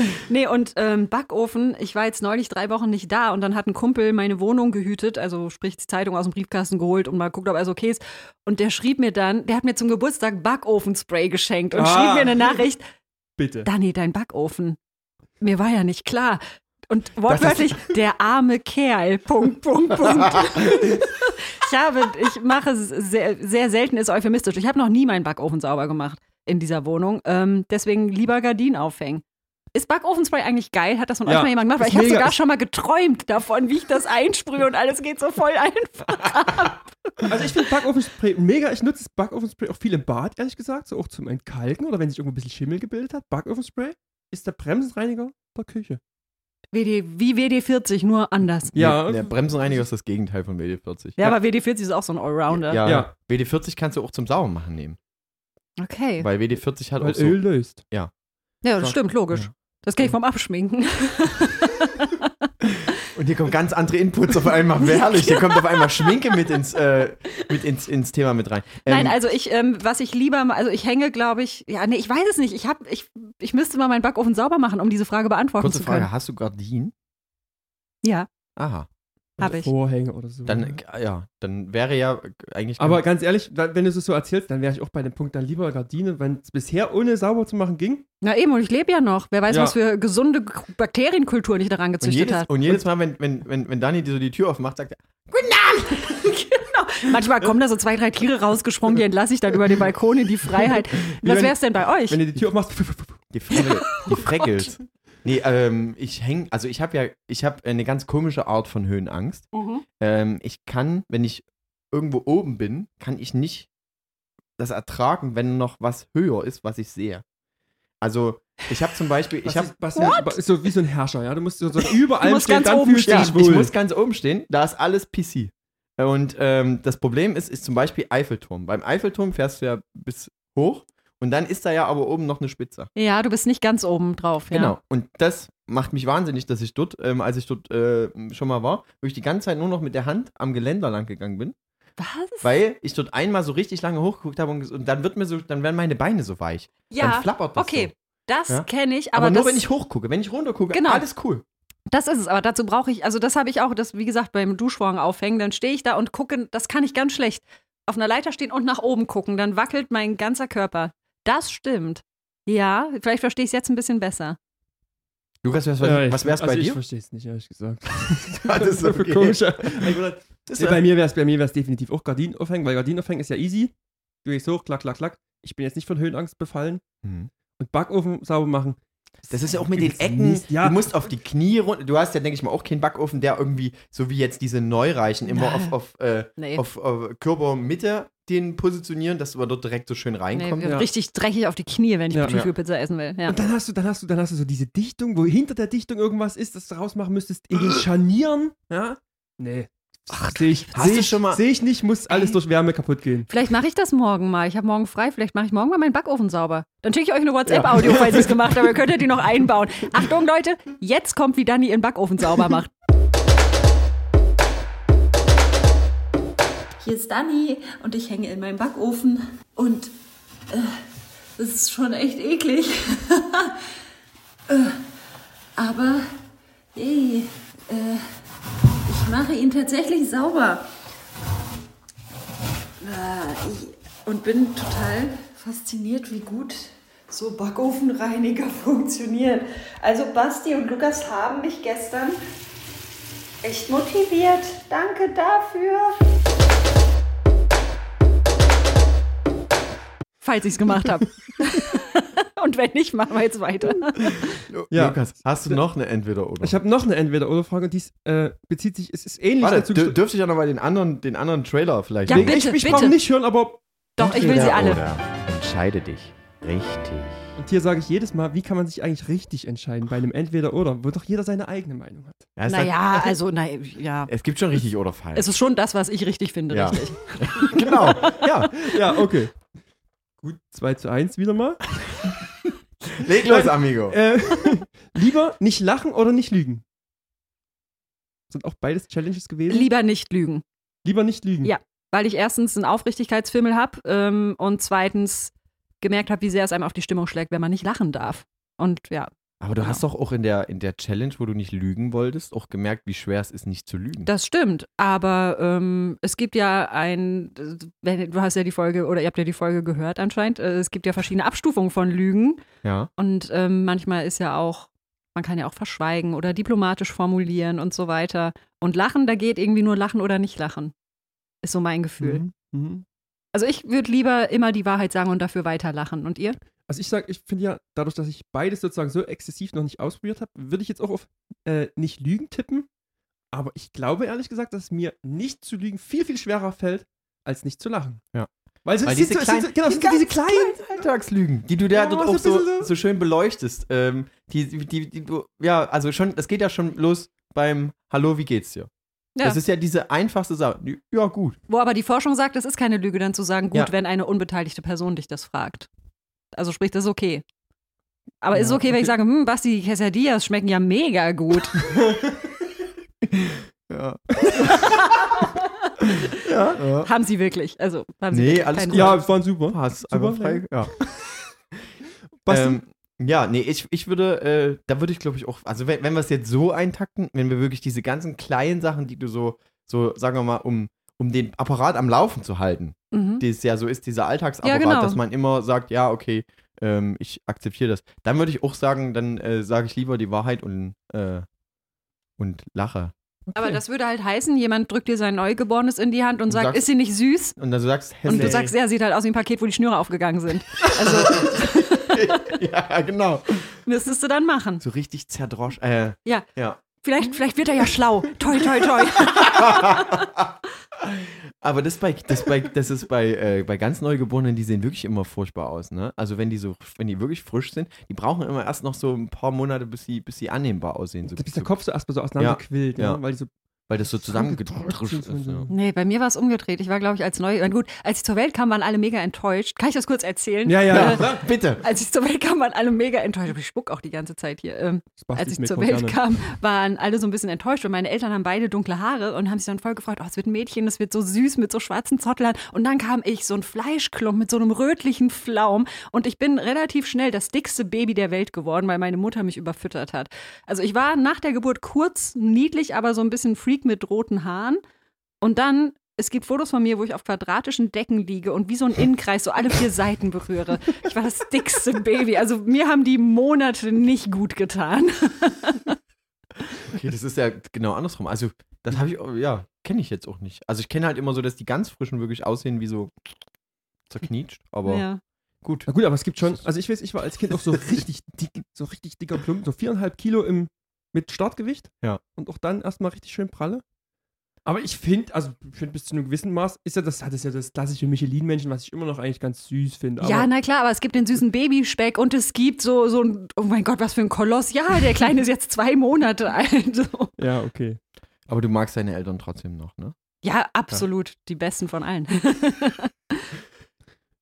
[laughs] nee, und ähm, Backofen, ich war jetzt neulich drei Wochen nicht da und dann hat ein Kumpel meine Wohnung gehütet, also sprich die Zeitung aus dem Briefkasten geholt und mal geguckt, ob alles okay ist. Und der schrieb mir dann, der hat mir zum Geburtstag Backofenspray geschenkt und Ah. schrieb mir eine Nachricht, Bitte. Dani, dein Backofen. Mir war ja nicht klar. Und wortwörtlich, der arme Kerl. Punkt, Punkt, Punkt. [laughs] ich habe, ich mache es sehr, sehr selten, ist euphemistisch. Ich habe noch nie meinen Backofen sauber gemacht in dieser Wohnung. Ähm, deswegen lieber Gardinen aufhängen. Ist Backofenspray eigentlich geil? Hat das von euch Ja, mal jemand gemacht? Weil ich habe sogar schon mal geträumt davon, wie ich das einsprühe und alles geht so voll einfach. Also ich finde Backofenspray mega. Ich nutze das Backofenspray auch viel im Bad, ehrlich gesagt. So auch zum Entkalken oder wenn sich irgendwo ein bisschen Schimmel gebildet hat. Backofenspray ist der Bremsenreiniger der Küche. WD, wie WD40, nur anders. Ja. Der, Bremsenreiniger ist das Gegenteil von WD-40. Ja, aber WD40 ist auch so ein Allrounder. Ja, Ja. WD-40 kannst du auch zum Saubermachen nehmen. Okay. Weil WD-40 hat Weil auch so. Öl löst. Ja, das stimmt, logisch. Ja. Das kenne ich vom Abschminken. [laughs] Und hier kommen ganz andere Inputs auf einmal. Herrlich. Hier kommt auf einmal Schminke mit ins, äh, mit ins, ins Thema mit rein. Ähm, Nein, also ich, ähm, was ich lieber, also ich hänge, glaube ich, ja, nee, ich weiß es nicht. Ich hab, ich, ich müsste mal meinen Backofen sauber machen, um diese Frage beantworten kurze zu können. Frage: Hast du Gardinen? Ja. Aha. Hab ich. Vorhänge oder so. Dann, äh, ja, dann wäre ja eigentlich. Aber ganz ehrlich, wenn du es so erzählst, dann wäre ich auch bei dem Punkt dann lieber Gardinen, wenn es bisher ohne sauber zu machen ging. Na eben, und ich lebe ja noch. Wer weiß, Ja. was für gesunde Bakterienkultur nicht daran und gezüchtet jedes, hat. und jedes Mal, wenn, wenn, wenn, wenn Dani die so die Tür aufmacht, sagt er, [laughs] Manchmal kommen da so zwei, drei Tiere rausgesprungen, die entlasse ich dann über den Balkon in die Freiheit. [laughs] Was wenn- wär's denn bei euch? Wenn du die Tür aufmachst, [laughs] die, Fregel, die Freckels. Nee, ähm, ich häng, also ich habe ja, ich habe eine ganz komische Art von Höhenangst. Mhm. Ähm, ich kann, wenn ich irgendwo oben bin, kann ich nicht das ertragen, wenn noch was höher ist, was ich sehe. Also, ich habe zum Beispiel, ich was habe ist, was ist, ist so wie so ein Herrscher, ja? Du musst so, so überall [laughs] musst stehen, ganz dann oben dich ich muss ganz oben stehen, da ist alles PC. Und ähm, das Problem ist, ist zum Beispiel Eiffelturm. Beim Eiffelturm fährst du ja bis hoch und dann ist da ja aber oben noch eine Spitze. Ja, du bist nicht ganz oben drauf. Ja. Genau. Und das macht mich wahnsinnig, dass ich dort, ähm, als ich dort äh, schon mal war, wo ich die ganze Zeit nur noch mit der Hand am Geländer lang gegangen bin, Was? weil ich dort einmal so richtig lange hochgeguckt habe und, und dann wird mir so, dann werden meine Beine so weich. Ja, dann flappert das okay. So. Das Ja. kenne ich, Aber, aber, nur wenn ich hochgucke. Wenn ich runtergucke, Genau. alles cool. das ist es. Aber dazu brauche ich, also das habe ich auch, das, wie gesagt, beim Duschvorhang aufhängen, dann stehe ich da und gucke, das kann ich ganz schlecht. Auf einer Leiter stehen und nach oben gucken, dann wackelt mein ganzer Körper. Das stimmt. Ja, vielleicht verstehe ich es jetzt ein bisschen besser. Lukas, was, Ja, ich- was wär's also bei Ich dir? verstehe es nicht, ehrlich gesagt. [laughs] [laughs] Das ist so für okay. komische. [laughs] Ich würde- Das Nee, ist bei mir wäre es bei mir wär's definitiv auch Gardinen aufhängen, weil Gardinen aufhängen ist ja easy. Du gehst hoch, klack, klack, klack. Ich bin jetzt nicht von Höhenangst befallen. Mhm. Und Backofen sauber machen. Das ist ja auch mit den Ecken. Ja. Du musst auf die Knie runter. Du hast ja, denke ich mal, auch keinen Backofen, der irgendwie, so wie jetzt diese Neureichen, immer auf, auf, äh, Nee. auf, auf Körpermitte den positionieren, dass du dort direkt so schön Nee, reinkommst. Ja. Richtig dreckig auf die Knie, wenn ich Ja. Tiefkühlpizza essen will. Ja. Und dann hast du, dann hast du, dann hast du so diese Dichtung, wo hinter der Dichtung irgendwas ist, das du rausmachen müsstest, in den Scharnieren. Ja? Nee. Ach, sehe ich, hast seh du ich, schon mal- Sehe ich nicht, muss alles Ey. durch Wärme kaputt gehen. Vielleicht mache ich das morgen mal. Ich habe morgen frei. Vielleicht mache ich morgen mal meinen Backofen sauber. Dann schicke ich euch eine WhatsApp-Audio, falls ihr es [laughs] gemacht habt. Ihr könntet die noch einbauen. Achtung, Leute, jetzt kommt, wie Dani ihren Backofen sauber macht. Hier ist Dani und ich hänge in meinem Backofen und äh, das ist schon echt eklig. [laughs] äh, aber hey, äh, mache ihn tatsächlich sauber. Äh, und bin total fasziniert, wie gut so Backofenreiniger [laughs] funktionieren. Also Basti und Lukas haben mich gestern echt motiviert. Danke dafür. Falls ich es gemacht habe. [laughs] Und wenn nicht, machen wir jetzt weiter. Ja. Lukas, hast du noch eine Entweder-Oder? Ich habe noch eine Entweder-Oder-Frage und dies äh, bezieht sich, es ist ähnlich Warte, dazu. dür dürfte ich ja nochmal den anderen, den anderen Trailer vielleicht Ja, bitte, ich ich bitte. brauche nicht hören, aber. Doch, ich will sie alle. Oder. Entscheide dich. Richtig. Und hier sage ich jedes Mal, wie kann man sich eigentlich richtig entscheiden bei einem Entweder-Oder, wo doch jeder seine eigene Meinung hat. Ja, es, hat, Naja, also, na, ja. es gibt schon richtig oder falsch. Es ist schon das, was ich richtig finde, Ja. richtig. [laughs] genau. [laughs] Ja. Ja, okay. Gut, 2 zu 1 wieder mal. [laughs] Leg los, Amigo. Äh, [laughs] lieber nicht lachen oder nicht lügen? Sind auch beides Challenges gewesen? Lieber nicht lügen. lieber nicht lügen. Ja. Weil ich erstens einen Aufrichtigkeitsfimmel habe ähm, und zweitens gemerkt habe, wie sehr es einem auf die Stimmung schlägt, wenn man nicht lachen darf. Und ja, Aber du Genau. hast doch auch in der, in der Challenge, wo du nicht lügen wolltest, auch gemerkt, wie schwer es ist, nicht zu lügen. das stimmt. Aber ähm, es gibt ja ein, du hast ja die Folge oder ihr habt ja die Folge gehört anscheinend, äh, es gibt ja verschiedene Abstufungen von Lügen. ja. Und ähm, manchmal ist ja auch, man kann ja auch verschweigen oder diplomatisch formulieren und so weiter. Und lachen, da geht irgendwie nur lachen oder nicht lachen. Ist so mein Gefühl. Mhm. Mhm. Also ich würde lieber immer die Wahrheit sagen und dafür weiter lachen. Und ihr? Also ich sage, ich finde ja, dadurch, dass ich beides sozusagen so exzessiv noch nicht ausprobiert habe, würde ich jetzt auch auf äh, nicht lügen tippen. Aber ich glaube ehrlich gesagt, dass es mir nicht zu lügen viel, viel schwerer fällt, als nicht zu lachen. Ja. Weil, es Weil sind diese so, es sind so, kleinen- genau, es die sind so diese ganz kleinen. Alltagslügen, die du da Ja, dort so auch so, so- so schön beleuchtest. Ähm, die, die, die, du, ja, also schon, das geht ja schon los beim Hallo, wie geht's dir? Ja. Das ist ja diese einfachste Sache. Ja, gut. Wo aber die Forschung sagt, es ist keine Lüge, dann zu sagen, gut, Ja. wenn eine unbeteiligte Person dich das fragt. Also sprich, das ist okay. Aber ist es Ja, okay, wenn ich sage, hm, Basti, die Quesadillas schmecken ja mega gut. [laughs] Ja. [laughs] ja, ja. haben sie wirklich. Also haben sie Nee, wirklich alles gut. Ja, es waren super. Hast Super, einfach frei. Ja. [laughs] Basti? Ähm, Ja, nee, ich, ich würde, äh, da würde ich glaube ich auch, also wenn, wenn wir es jetzt so eintakten, wenn wir wirklich diese ganzen kleinen Sachen, die du so, so sagen wir mal, um, um den Apparat am Laufen zu halten, Mhm. das ja so ist, dieser Alltagsapparat, Ja, genau. dass man immer sagt, ja, okay, ähm, ich akzeptiere das. Dann würde ich auch sagen, dann äh, sage ich lieber die Wahrheit und, äh, und lache. Aber Okay. das würde halt heißen, jemand drückt dir sein Neugeborenes in die Hand und Und sagt, sagst- ist sie nicht süß? Und dann du sagst, Und du sagst, ja, sieht halt aus wie ein Paket, wo die Schnüre aufgegangen sind. [laughs] Also [laughs] ja, genau. müsstest du dann machen. So richtig zerdrosch. Äh, Ja. ja. Vielleicht, vielleicht wird er ja schlau. Toi, toi, toi. [laughs] Aber das, bei, das, bei, das ist bei, äh, bei ganz Neugeborenen, die sehen wirklich immer furchtbar aus, ne? Also wenn die so, wenn die wirklich frisch sind, die brauchen immer erst noch so ein paar Monate, bis sie, bis sie annehmbar aussehen. So, bis der so, Kopf so erstmal so auseinanderquillt, ja, ja. weil die so weil das so zusammengedrückt ist. Ja. Nee, bei mir war es umgedreht. Ich war, glaube ich, als neu. Gut, als ich zur Welt kam, waren alle mega enttäuscht. Kann ich das kurz erzählen? Ja, ja. Äh, Bitte. als ich zur Welt kam, waren alle mega enttäuscht. Ich spuck auch die ganze Zeit hier. Ähm, als ich zur Welt gerne. kam, waren alle so ein bisschen enttäuscht. Und meine Eltern haben beide dunkle Haare und haben sich dann voll gefreut, oh, es wird ein Mädchen, es wird so süß mit so schwarzen Zottlern. Und dann kam ich, so ein Fleischklump mit so einem rötlichen Flaum. Und ich bin relativ schnell das dickste Baby der Welt geworden, weil meine Mutter mich überfüttert hat. Also ich war nach der Geburt kurz niedlich, aber so ein bisschen Freak mit roten Haaren. Und dann es gibt Fotos von mir, wo ich auf quadratischen Decken liege und wie so ein Innenkreis so alle vier Seiten berühre. Ich war das dickste Baby. Also mir haben die Monate nicht gut getan. Okay, das ist ja genau andersrum. Also, das habe ich, auch- ja, kenne ich jetzt auch nicht. Also, ich kenne halt immer so, dass die ganz frischen wirklich aussehen wie so zerknietscht, aber Ja. gut. Na gut, aber es gibt schon, also ich weiß, ich war als Kind auch so [laughs] richtig dick, so richtig dicker Klumpen, so viereinhalb Kilo im, mit Startgewicht. Ja. Und auch dann erstmal richtig schön pralle. Aber ich finde, also ich finde bis zu einem gewissen Maß ist ja das, hat es ja das klassische Michelin-Männchen, was ich immer noch eigentlich ganz süß finde. ja, na klar, aber es gibt den süßen Babyspeck und es gibt so, so ein, oh mein Gott, was für ein Koloss. Ja, der Kleine ist jetzt zwei Monate alt. So. ja, okay. Aber du magst deine Eltern trotzdem noch, ne? Ja, absolut. Die besten von allen. [laughs]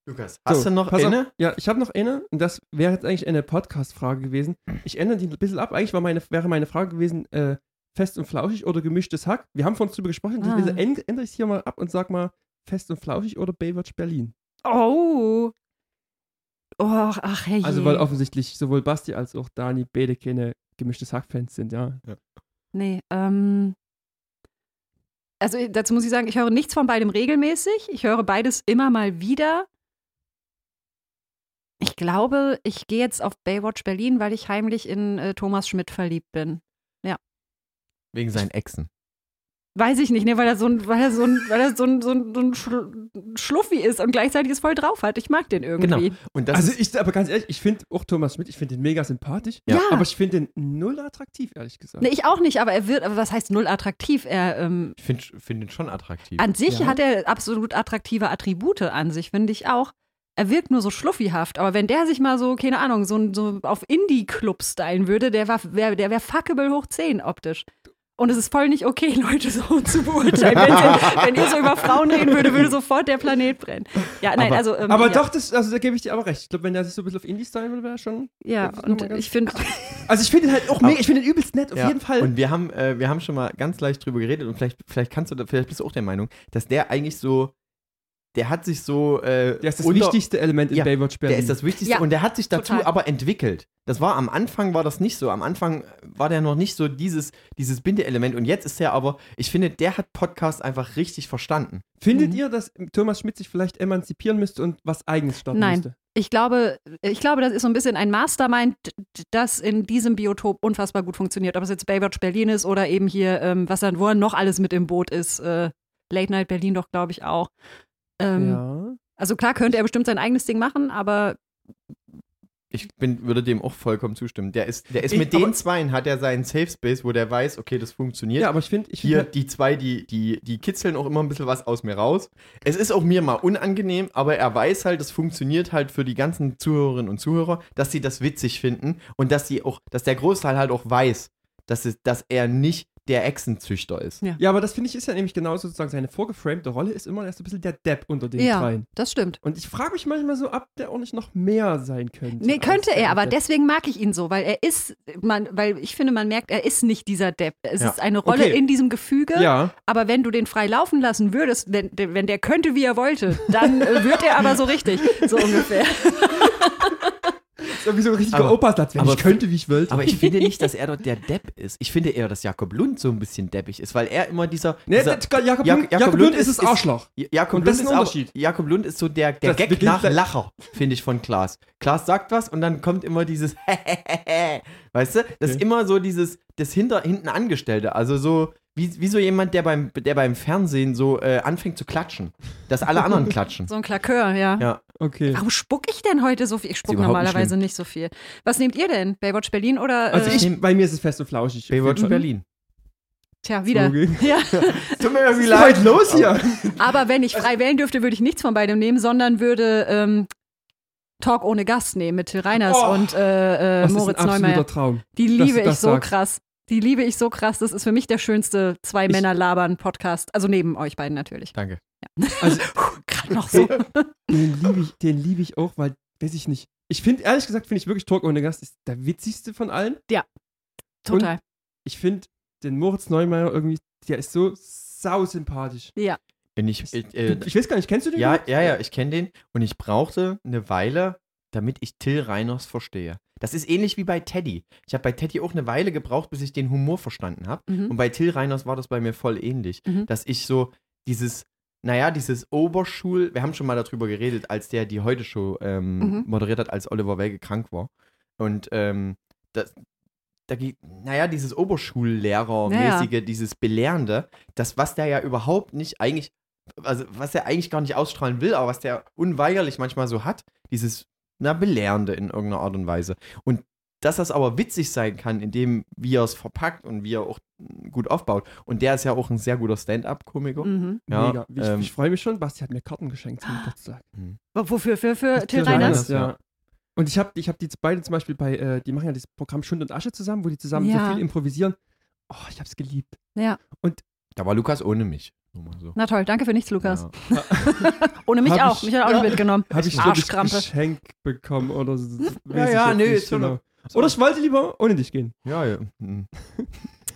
Lukas, hast So, du noch pass auf. eine? Ja, ich habe noch eine und das wäre jetzt eigentlich eine Podcast-Frage gewesen. Ich ändere die ein bisschen ab. Eigentlich war meine, wäre meine Frage gewesen, äh, fest und flauschig oder gemischtes Hack. Wir haben vorhin drüber gesprochen, Ah. deswegen änd- ändere ich es hier mal ab und sag mal fest und flauschig oder Baywatch Berlin. Oh. Oh, ach hey. Also weil offensichtlich sowohl Basti als auch Dani beide keine gemischtes Hack-Fans sind, ja. Nee, ähm. Also dazu muss ich sagen, ich höre nichts von beidem regelmäßig. Ich höre beides immer mal wieder. Ich glaube, ich gehe jetzt auf Baywatch Berlin, weil ich heimlich in äh, Thomas Schmidt verliebt bin. Wegen seinen Exen. Weiß ich nicht, ne, weil er so ein, weil er so ein, weil er so ein, so ein, so ein Schl Schluffi ist und gleichzeitig es voll drauf hat. Ich mag den irgendwie. Und das also ist, ich, aber ganz ehrlich, ich finde auch Thomas Schmidt, ich finde den mega sympathisch. Ja. Aber ich finde den null attraktiv, ehrlich gesagt. Nee, ich auch nicht, aber er wird, aber was heißt null attraktiv? Er, ähm, ich finde find ihn schon attraktiv. An sich Ja. hat er absolut attraktive Attribute an sich, finde ich auch. Er wirkt nur so schluffihaft, aber wenn der sich mal so, keine Ahnung, so, so auf Indie-Club stylen würde, der wäre wär, der wär fuckable hoch 10 optisch. Und es ist voll nicht okay, [laughs] Leute so zu beurteilen. Wenn, wenn ihr so über Frauen reden würde, würde sofort der Planet brennen. Ja, nein, Aber- also. Ähm, aber ja, doch, das, also da gebe ich dir aber recht. Ich glaube, wenn der sich so ein bisschen auf Indie stylen würde, wäre er schon. Ja, und ich finde. [laughs] Also ich finde ihn halt auch mega, ich finde ihn übelst nett, auf Ja. jeden Fall. Und wir haben, äh, wir haben schon mal ganz leicht drüber geredet und vielleicht, vielleicht kannst du, da- vielleicht bist du auch der Meinung, dass der eigentlich so, der hat sich so, äh, der ist das unter- wichtigste Element in Ja, Baywatch Berlin. Der ist das Wichtigste Ja, und der hat sich dazu total. aber entwickelt. Das war am Anfang war das nicht so. Am Anfang war der noch nicht so dieses, dieses Bindeelement und jetzt ist er aber, ich finde, der hat Podcast einfach richtig verstanden. Findet Mhm. ihr, dass Thomas Schmidt sich vielleicht emanzipieren müsste und was Eigenes starten Nein. müsste? Ich glaube, ich glaube, das ist so ein bisschen ein Mastermind, das in diesem Biotop unfassbar gut funktioniert. Ob es jetzt Baywatch Berlin ist oder eben hier, ähm, was dann, wo er noch alles mit im Boot ist. Äh, Late Night Berlin doch, glaube ich, auch. Ähm, ja. Also klar könnte er bestimmt sein eigenes Ding machen, aber Ich bin, würde dem auch vollkommen zustimmen. Der ist, der ist Ich- mit den Zweien hat er seinen Safe Space, wo der weiß, okay, das funktioniert. Ja, aber ich finde, ich Hier, finde, die zwei, die, die, die kitzeln auch immer ein bisschen was aus mir raus. Es ist auch mir mal unangenehm, aber er weiß halt, es funktioniert halt für die ganzen Zuhörerinnen und Zuhörer, dass sie das witzig finden und dass sie auch, dass der Großteil halt auch weiß, dass, es, dass er nicht der Echsenzüchter ist. Ja. ja, aber das finde ich ist ja nämlich genau sozusagen seine vorgeframte Rolle ist immer erst ein bisschen der Depp unter den ja, dreien. das stimmt. Und ich frage mich manchmal so, ob der auch nicht noch mehr sein könnte. Nee, könnte er, aber Depp. deswegen mag ich ihn so, weil er ist, man, weil ich finde, man merkt, er ist nicht dieser Depp. Es Ja. ist eine Rolle Okay. in diesem Gefüge, Ja, aber wenn du den frei laufen lassen würdest, wenn, wenn der könnte, wie er wollte, dann äh, wird er aber so richtig, so ungefähr. [laughs] Wie so ein richtiger Aber- Opa-Satz, wenn aber- ich könnte, wie ich wollte. Aber ich finde nicht, dass er dort der Depp ist. Ich finde eher, dass Jakob Lund so ein bisschen deppig ist, weil er immer dieser. Nee, dieser Jakob, Jak- Lund, Jakob Lund ist das Arschloch. Jakob Und das Lund ist ein aber- Unterschied. Jakob Lund ist so der, der Das Gag nach Lacher, finde ich, von Klaas. Klaas sagt was und dann kommt immer dieses [laughs] Weißt du? Das ist Okay. immer so dieses, das hinter, hinten Angestellte. Also so, wie, wie so jemand, der beim, der beim Fernsehen so äh, anfängt zu klatschen. Dass alle anderen [laughs] klatschen. So ein Klakör, ja. Ja. Okay. Warum spuck ich denn heute so viel? Ich spuck nicht normalerweise schlimm. nicht so viel. Was nehmt ihr denn? Baywatch Berlin oder? Also äh, ich, nehm- bei mir ist es fest und flauschig. Baywatch Mhm. Berlin. [laughs] Tja, wieder. Ja. [laughs] Tut mir irgendwie [laughs] heute los hier? Aber wenn ich frei wählen dürfte, würde ich nichts von beidem nehmen, sondern würde ähm, Talk ohne Gast nehmen mit Till Reiners Oh, und äh, äh, Das ist ein Moritz. Traum. Die liebe ich so sagst. krass. Die liebe ich so krass. Das ist für mich der schönste zwei Ich- Männer labern Podcast. Also neben euch beiden natürlich. Danke. Also, [laughs] Gerade noch so. [laughs] den liebe ich, den liebe ich auch, weil, weiß ich nicht. Ich finde, ehrlich gesagt, finde ich wirklich Talk ohne Gast ist der witzigste von allen. Total. Ich finde den Moritz Neumeier irgendwie, der ist so sausympathisch. Ja. Wenn ich, ich, äh, Ich weiß gar nicht, kennst du den? ja, ja, ja, ich kenne den und ich brauchte eine Weile, damit ich Till Reiners verstehe. Das ist ähnlich wie bei Teddy. Ich habe bei Teddy auch eine Weile gebraucht, bis ich den Humor verstanden habe. Mhm. Und bei Till Reiners war das bei mir voll ähnlich. Mhm. Dass ich so dieses, naja, dieses Oberschul, wir haben schon mal darüber geredet, als der die Heute-Show ähm, Mhm. moderiert hat, als Oliver Welke krank war. Und ähm, das, da geht, naja, dieses Oberschullehrer-mäßige, dieses Belehrende, das, was der ja überhaupt nicht eigentlich, also was er eigentlich gar nicht ausstrahlen will, aber was der unweigerlich manchmal so hat, dieses, na, Belehrende in irgendeiner Art und Weise. Und dass das aber witzig sein kann, indem wie er es verpackt und wie er auch gut aufbaut. Und der ist ja auch ein sehr guter Stand-up-Komiker. Mhm. Ja, Mega. Ich, ähm, ich freue mich schon. Basti hat mir Karten geschenkt zum Geburtstag. Wofür? Für, für Till Reiners? ja. Und ich habe ich hab die beide zum Beispiel bei, äh, die machen ja dieses Programm Schund und Asche zusammen, wo die zusammen Ja. so viel improvisieren. Oh, ich habe es geliebt. Ja. Da war Lukas ohne mich. Nur mal so. Na toll, danke für nichts, Lukas. Ja. [laughs] Ohne mich Hab auch. ich- mich hat er auch ja. nicht mitgenommen. Habe ich, glaub ich Arschkrampe. Geschenk bekommen oder so. Ja, ja, nee, nicht ist schon genau. Oder ich wollte lieber ohne dich gehen. Ja, ja. [laughs]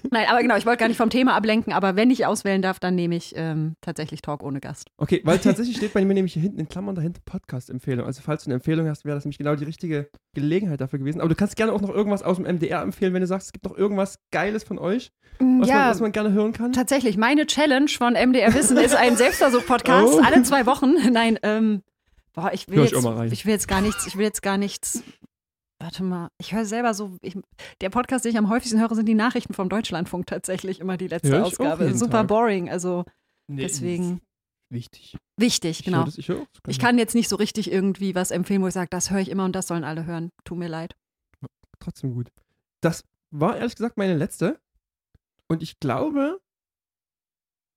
Nein, aber genau, ich wollte gar nicht vom Thema ablenken, aber wenn ich auswählen darf, dann nehme ich ähm, tatsächlich Talk ohne Gast. Okay, weil [laughs] tatsächlich steht bei mir nämlich hier hinten in Klammern dahinter Podcast-Empfehlung. Also falls du eine Empfehlung hast, wäre das nämlich genau die richtige Gelegenheit dafür gewesen. Aber du kannst gerne auch noch irgendwas aus dem MDR empfehlen, wenn du sagst, es gibt noch irgendwas Geiles von euch, was, man, was man gerne hören kann. Tatsächlich, meine Challenge von MDR Wissen ist ein [laughs] Selbstversuch-Podcast, Oh. alle zwei Wochen. [laughs] Nein, ähm, boah, ich will, ich jetzt, ich will jetzt gar nichts, ich will jetzt gar nichts. Warte mal, ich höre selber so, ich, der Podcast, den ich am häufigsten höre, sind die Nachrichten vom Deutschlandfunk tatsächlich immer die letzte ich Ausgabe. Super Tag. boring, also Nee, deswegen Wichtig. wichtig, Ich genau. höre das, ich auch. Ich kann jetzt nicht so richtig irgendwie was empfehlen, wo ich sage, das höre ich immer und das sollen alle hören. Tut mir leid. trotzdem gut. Das war ehrlich gesagt meine letzte. Und ich glaube,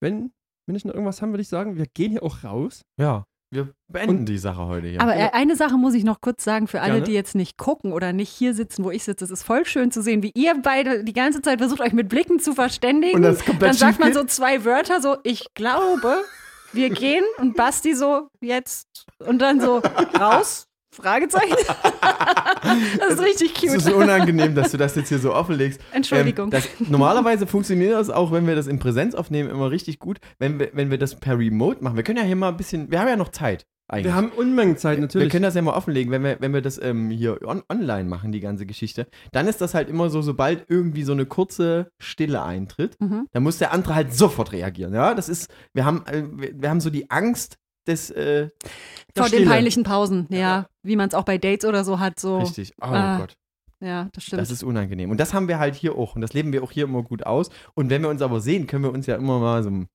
wenn, wenn ich noch irgendwas haben, würde ich sagen, wir gehen hier auch raus. ja. Wir beenden Und- die Sache heute hier. Aber äh, eine Sache muss ich noch kurz sagen für alle, Gerne. die jetzt nicht gucken oder nicht hier sitzen, wo ich sitze. Es ist voll schön zu sehen, wie ihr beide die ganze Zeit versucht, euch mit Blicken zu verständigen. Und das komplett Dann sagt man so zwei Wörter, so ich glaube, wir gehen und Basti so jetzt und dann so raus. Fragezeichen. [laughs] das ist richtig Es cute. ist so unangenehm, dass du das jetzt hier so offenlegst. Entschuldigung. Ähm, das, normalerweise funktioniert das auch, wenn wir das in Präsenz aufnehmen, immer richtig gut. Wenn wir, wenn wir das per Remote machen. Wir können ja hier mal ein bisschen, wir haben ja noch Zeit eigentlich. Wir haben Unmengen Zeit, Wir natürlich. können das ja mal offenlegen, wenn wir, wenn wir das ähm, hier on, online machen, die ganze Geschichte. Dann ist das halt immer so, sobald irgendwie so eine kurze Stille eintritt, Mhm. dann muss der andere halt sofort reagieren. Ja, das ist, wir haben, äh, wir, wir haben so die Angst des, äh, Vor Stille. den peinlichen Pausen, ja. Wie man es auch bei Dates oder so hat, so. richtig. Oh Ah, Gott. Ja, das stimmt. Das ist unangenehm. Und das haben wir halt hier auch. Und das leben wir auch hier immer gut aus. Und wenn wir uns aber sehen, können wir uns ja immer mal so einen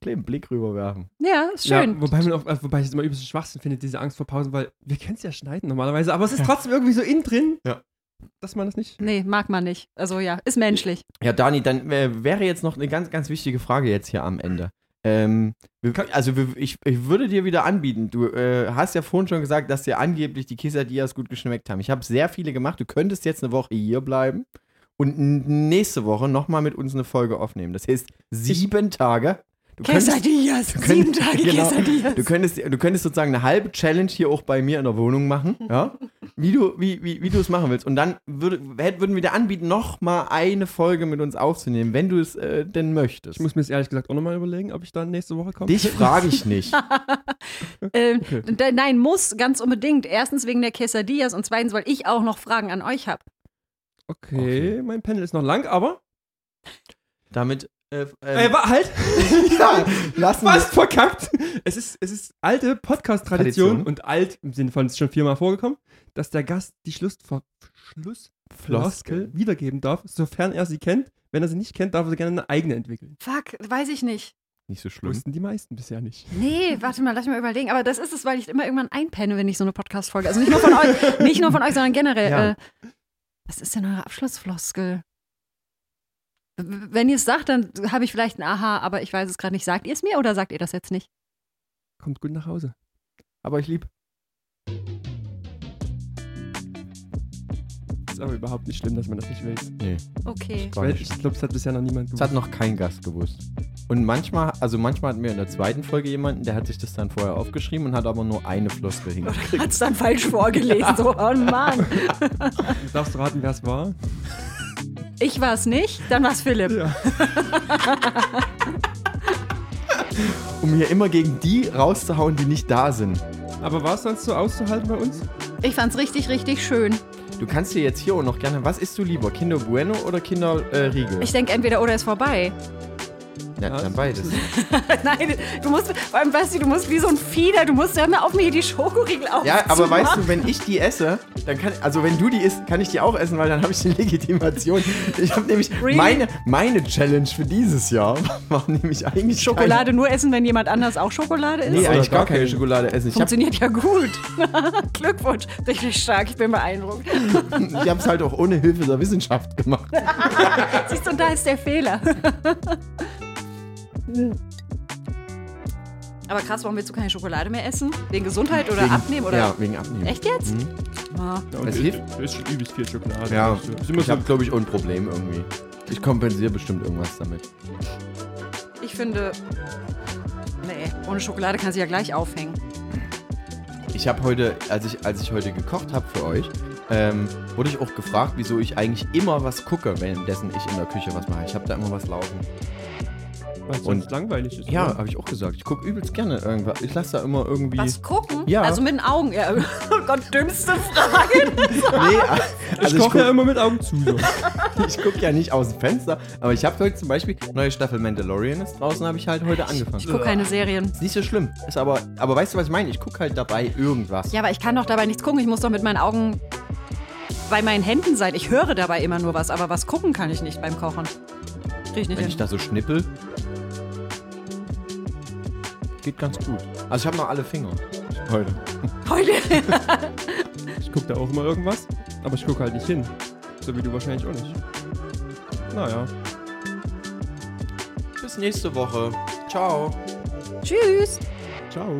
kleinen Blick rüberwerfen. ja, ist schön. Ja, wobei, man auch, äh, wobei ich es immer übelst Schwachsinn finde, diese Angst vor Pausen, weil wir können es ja schneiden normalerweise, aber es ist trotzdem irgendwie so innen drin, Ja. dass man das nicht. Nee, mag man nicht. Also ja, ist menschlich. Ja, Dani, dann äh, wäre jetzt noch eine ganz, ganz wichtige Frage jetzt hier am Ende. Ähm, also ich, ich würde dir wieder anbieten, du äh, hast ja vorhin schon gesagt, dass dir angeblich die Quesadillas gut geschmeckt haben. Ich habe sehr viele gemacht. Du könntest jetzt eine Woche hier bleiben und nächste Woche nochmal mit uns eine Folge aufnehmen. Das heißt sieben Tage. Du könntest, Quesadillas, sieben könntest- Tage genau, Quesadillas. Du könntest, du könntest sozusagen eine halbe Challenge hier auch bei mir in der Wohnung machen, [laughs] ja? Wie du, wie, wie, wie du es machen willst. Und dann würde, würden wir dir anbieten, noch mal eine Folge mit uns aufzunehmen, wenn du es äh, denn möchtest. Ich muss mir jetzt ehrlich gesagt auch nochmal überlegen, ob ich dann nächste Woche komme. Dich frage ich nicht. [laughs] Ähm, Okay. Nein, muss ganz unbedingt. Erstens wegen der Quesadillas und zweitens, weil ich auch noch Fragen an euch habe. Okay, Okay. mein Panel ist noch lang, aber. Damit. Äh, Äh, äh, halt! [laughs] ja, lassen. Fast verkackt! Es ist, es ist alte Podcast-Tradition Tradition. und alt im Sinne von, es ist schon viermal vorgekommen, dass der Gast die Schlussver Schlussfloskel wiedergeben darf, sofern er sie kennt. Wenn er sie nicht kennt, darf er sie gerne eine eigene entwickeln. Fuck, weiß ich nicht. Nicht so schlimm. Wussten die meisten bisher nicht. Nee, warte mal, lass mich mal überlegen. Aber das ist es, weil ich immer irgendwann einpenne, wenn ich so eine Podcast-Folge. Also nicht nur von euch, nicht nur von euch, sondern generell. Ja. Äh, was ist denn eure Abschlussfloskel? Wenn ihr es sagt, dann habe ich vielleicht ein Aha, aber ich weiß es gerade nicht. Sagt ihr es mir oder sagt ihr das jetzt nicht? Kommt gut nach Hause. Aber ich lieb. Ist aber überhaupt nicht schlimm, dass man das nicht weiß. Nee, Okay. nicht. ich glaube, es hat bisher noch niemand Das hat noch kein Gast gewusst. Und manchmal, also manchmal hatten wir in der zweiten Folge jemanden, der hat sich das dann vorher aufgeschrieben und hat aber nur eine Floskel hingekriegt. Hat es dann falsch vorgelesen. So, [laughs] oh Mann. Du darfst raten, wer es war. [laughs] Ich war es nicht, dann war es Philipp. Ja. Um hier immer gegen die rauszuhauen, die nicht da sind. Aber war es sonst so auszuhalten bei uns? Ich fand's richtig, richtig schön. Du kannst dir jetzt hier auch noch gerne, was isst du lieber? Kinder Bueno oder Kinder äh, Riegel? Ich denke, entweder oder ist vorbei. Ja, Ja, dann beides. [laughs] Nein, du musst, vor allem, Basti, du musst wie so ein Fieder, du musst ja immer auf mir hier die Schokoriegel auf. Ja, aber weißt du, wenn ich die esse, dann kann, also wenn du die isst, kann ich die auch essen, weil dann habe ich die Legitimation. Ich habe nämlich Really? meine, meine Challenge für dieses Jahr [laughs] war nämlich eigentlich Schokolade nur essen, wenn jemand anders auch Schokolade isst? Keine, nee, eigentlich gar gar keine keine. Schokolade essen. Ich habe Funktioniert ja gut. [laughs] Glückwunsch. Richtig stark, ich bin beeindruckt. ich hab's halt auch ohne Hilfe der Wissenschaft gemacht. Siehst du, und da ist der Fehler. Aber krass, warum willst du keine Schokolade mehr essen? Wegen Gesundheit oder Wegen- abnehmen? Oder? Ja, wegen Abnehmen. Echt jetzt? Mhm. Ah. Ja, und Es es hilft. ist schon übelst viel Schokolade. Ja, ist immer ich so, habe, glaube ich, auch ein Problem irgendwie. Ich kompensiere bestimmt irgendwas damit. Ich finde, nee, ohne Schokolade kann sie ja gleich aufhängen. Ich habe heute, als ich, als ich heute gekocht habe für euch, ähm, wurde ich auch gefragt, wieso ich eigentlich immer was gucke, währenddessen ich in der Küche was mache. Ich habe da immer was laufen. Weil es und- sonst langweilig ist. Ja, habe ich auch gesagt. Ich gucke übelst gerne irgendwas. Ich lasse da immer irgendwie. Was gucken? Ja. Also mit den Augen. Ja. [laughs] Oh Gott, dümmste Frage. [laughs] Nee, [laughs] ich also koche ja immer mit Augen zu. So. ich gucke ja nicht aus dem Fenster, aber ich habe heute zum Beispiel, neue Staffel Mandalorian ist draußen, habe ich halt heute angefangen. Ich gucke keine Serien. Ist nicht so schlimm. Ist aber, aber weißt du, was ich meine? Ich gucke halt dabei irgendwas. Ja, aber ich kann doch dabei nichts gucken. Ich muss doch mit meinen Augen bei meinen Händen sein. Ich höre dabei immer nur was, aber was gucken kann ich nicht beim Kochen. Krieg ich nicht Wenn ich hin. da so schnippel. Geht ganz gut. Also ich habe noch alle Finger. Heute. Heute. [laughs] Ich gucke da auch immer irgendwas, aber ich gucke halt nicht hin. So wie du wahrscheinlich auch nicht. Naja. Bis nächste Woche. Ciao. Tschüss. Ciao.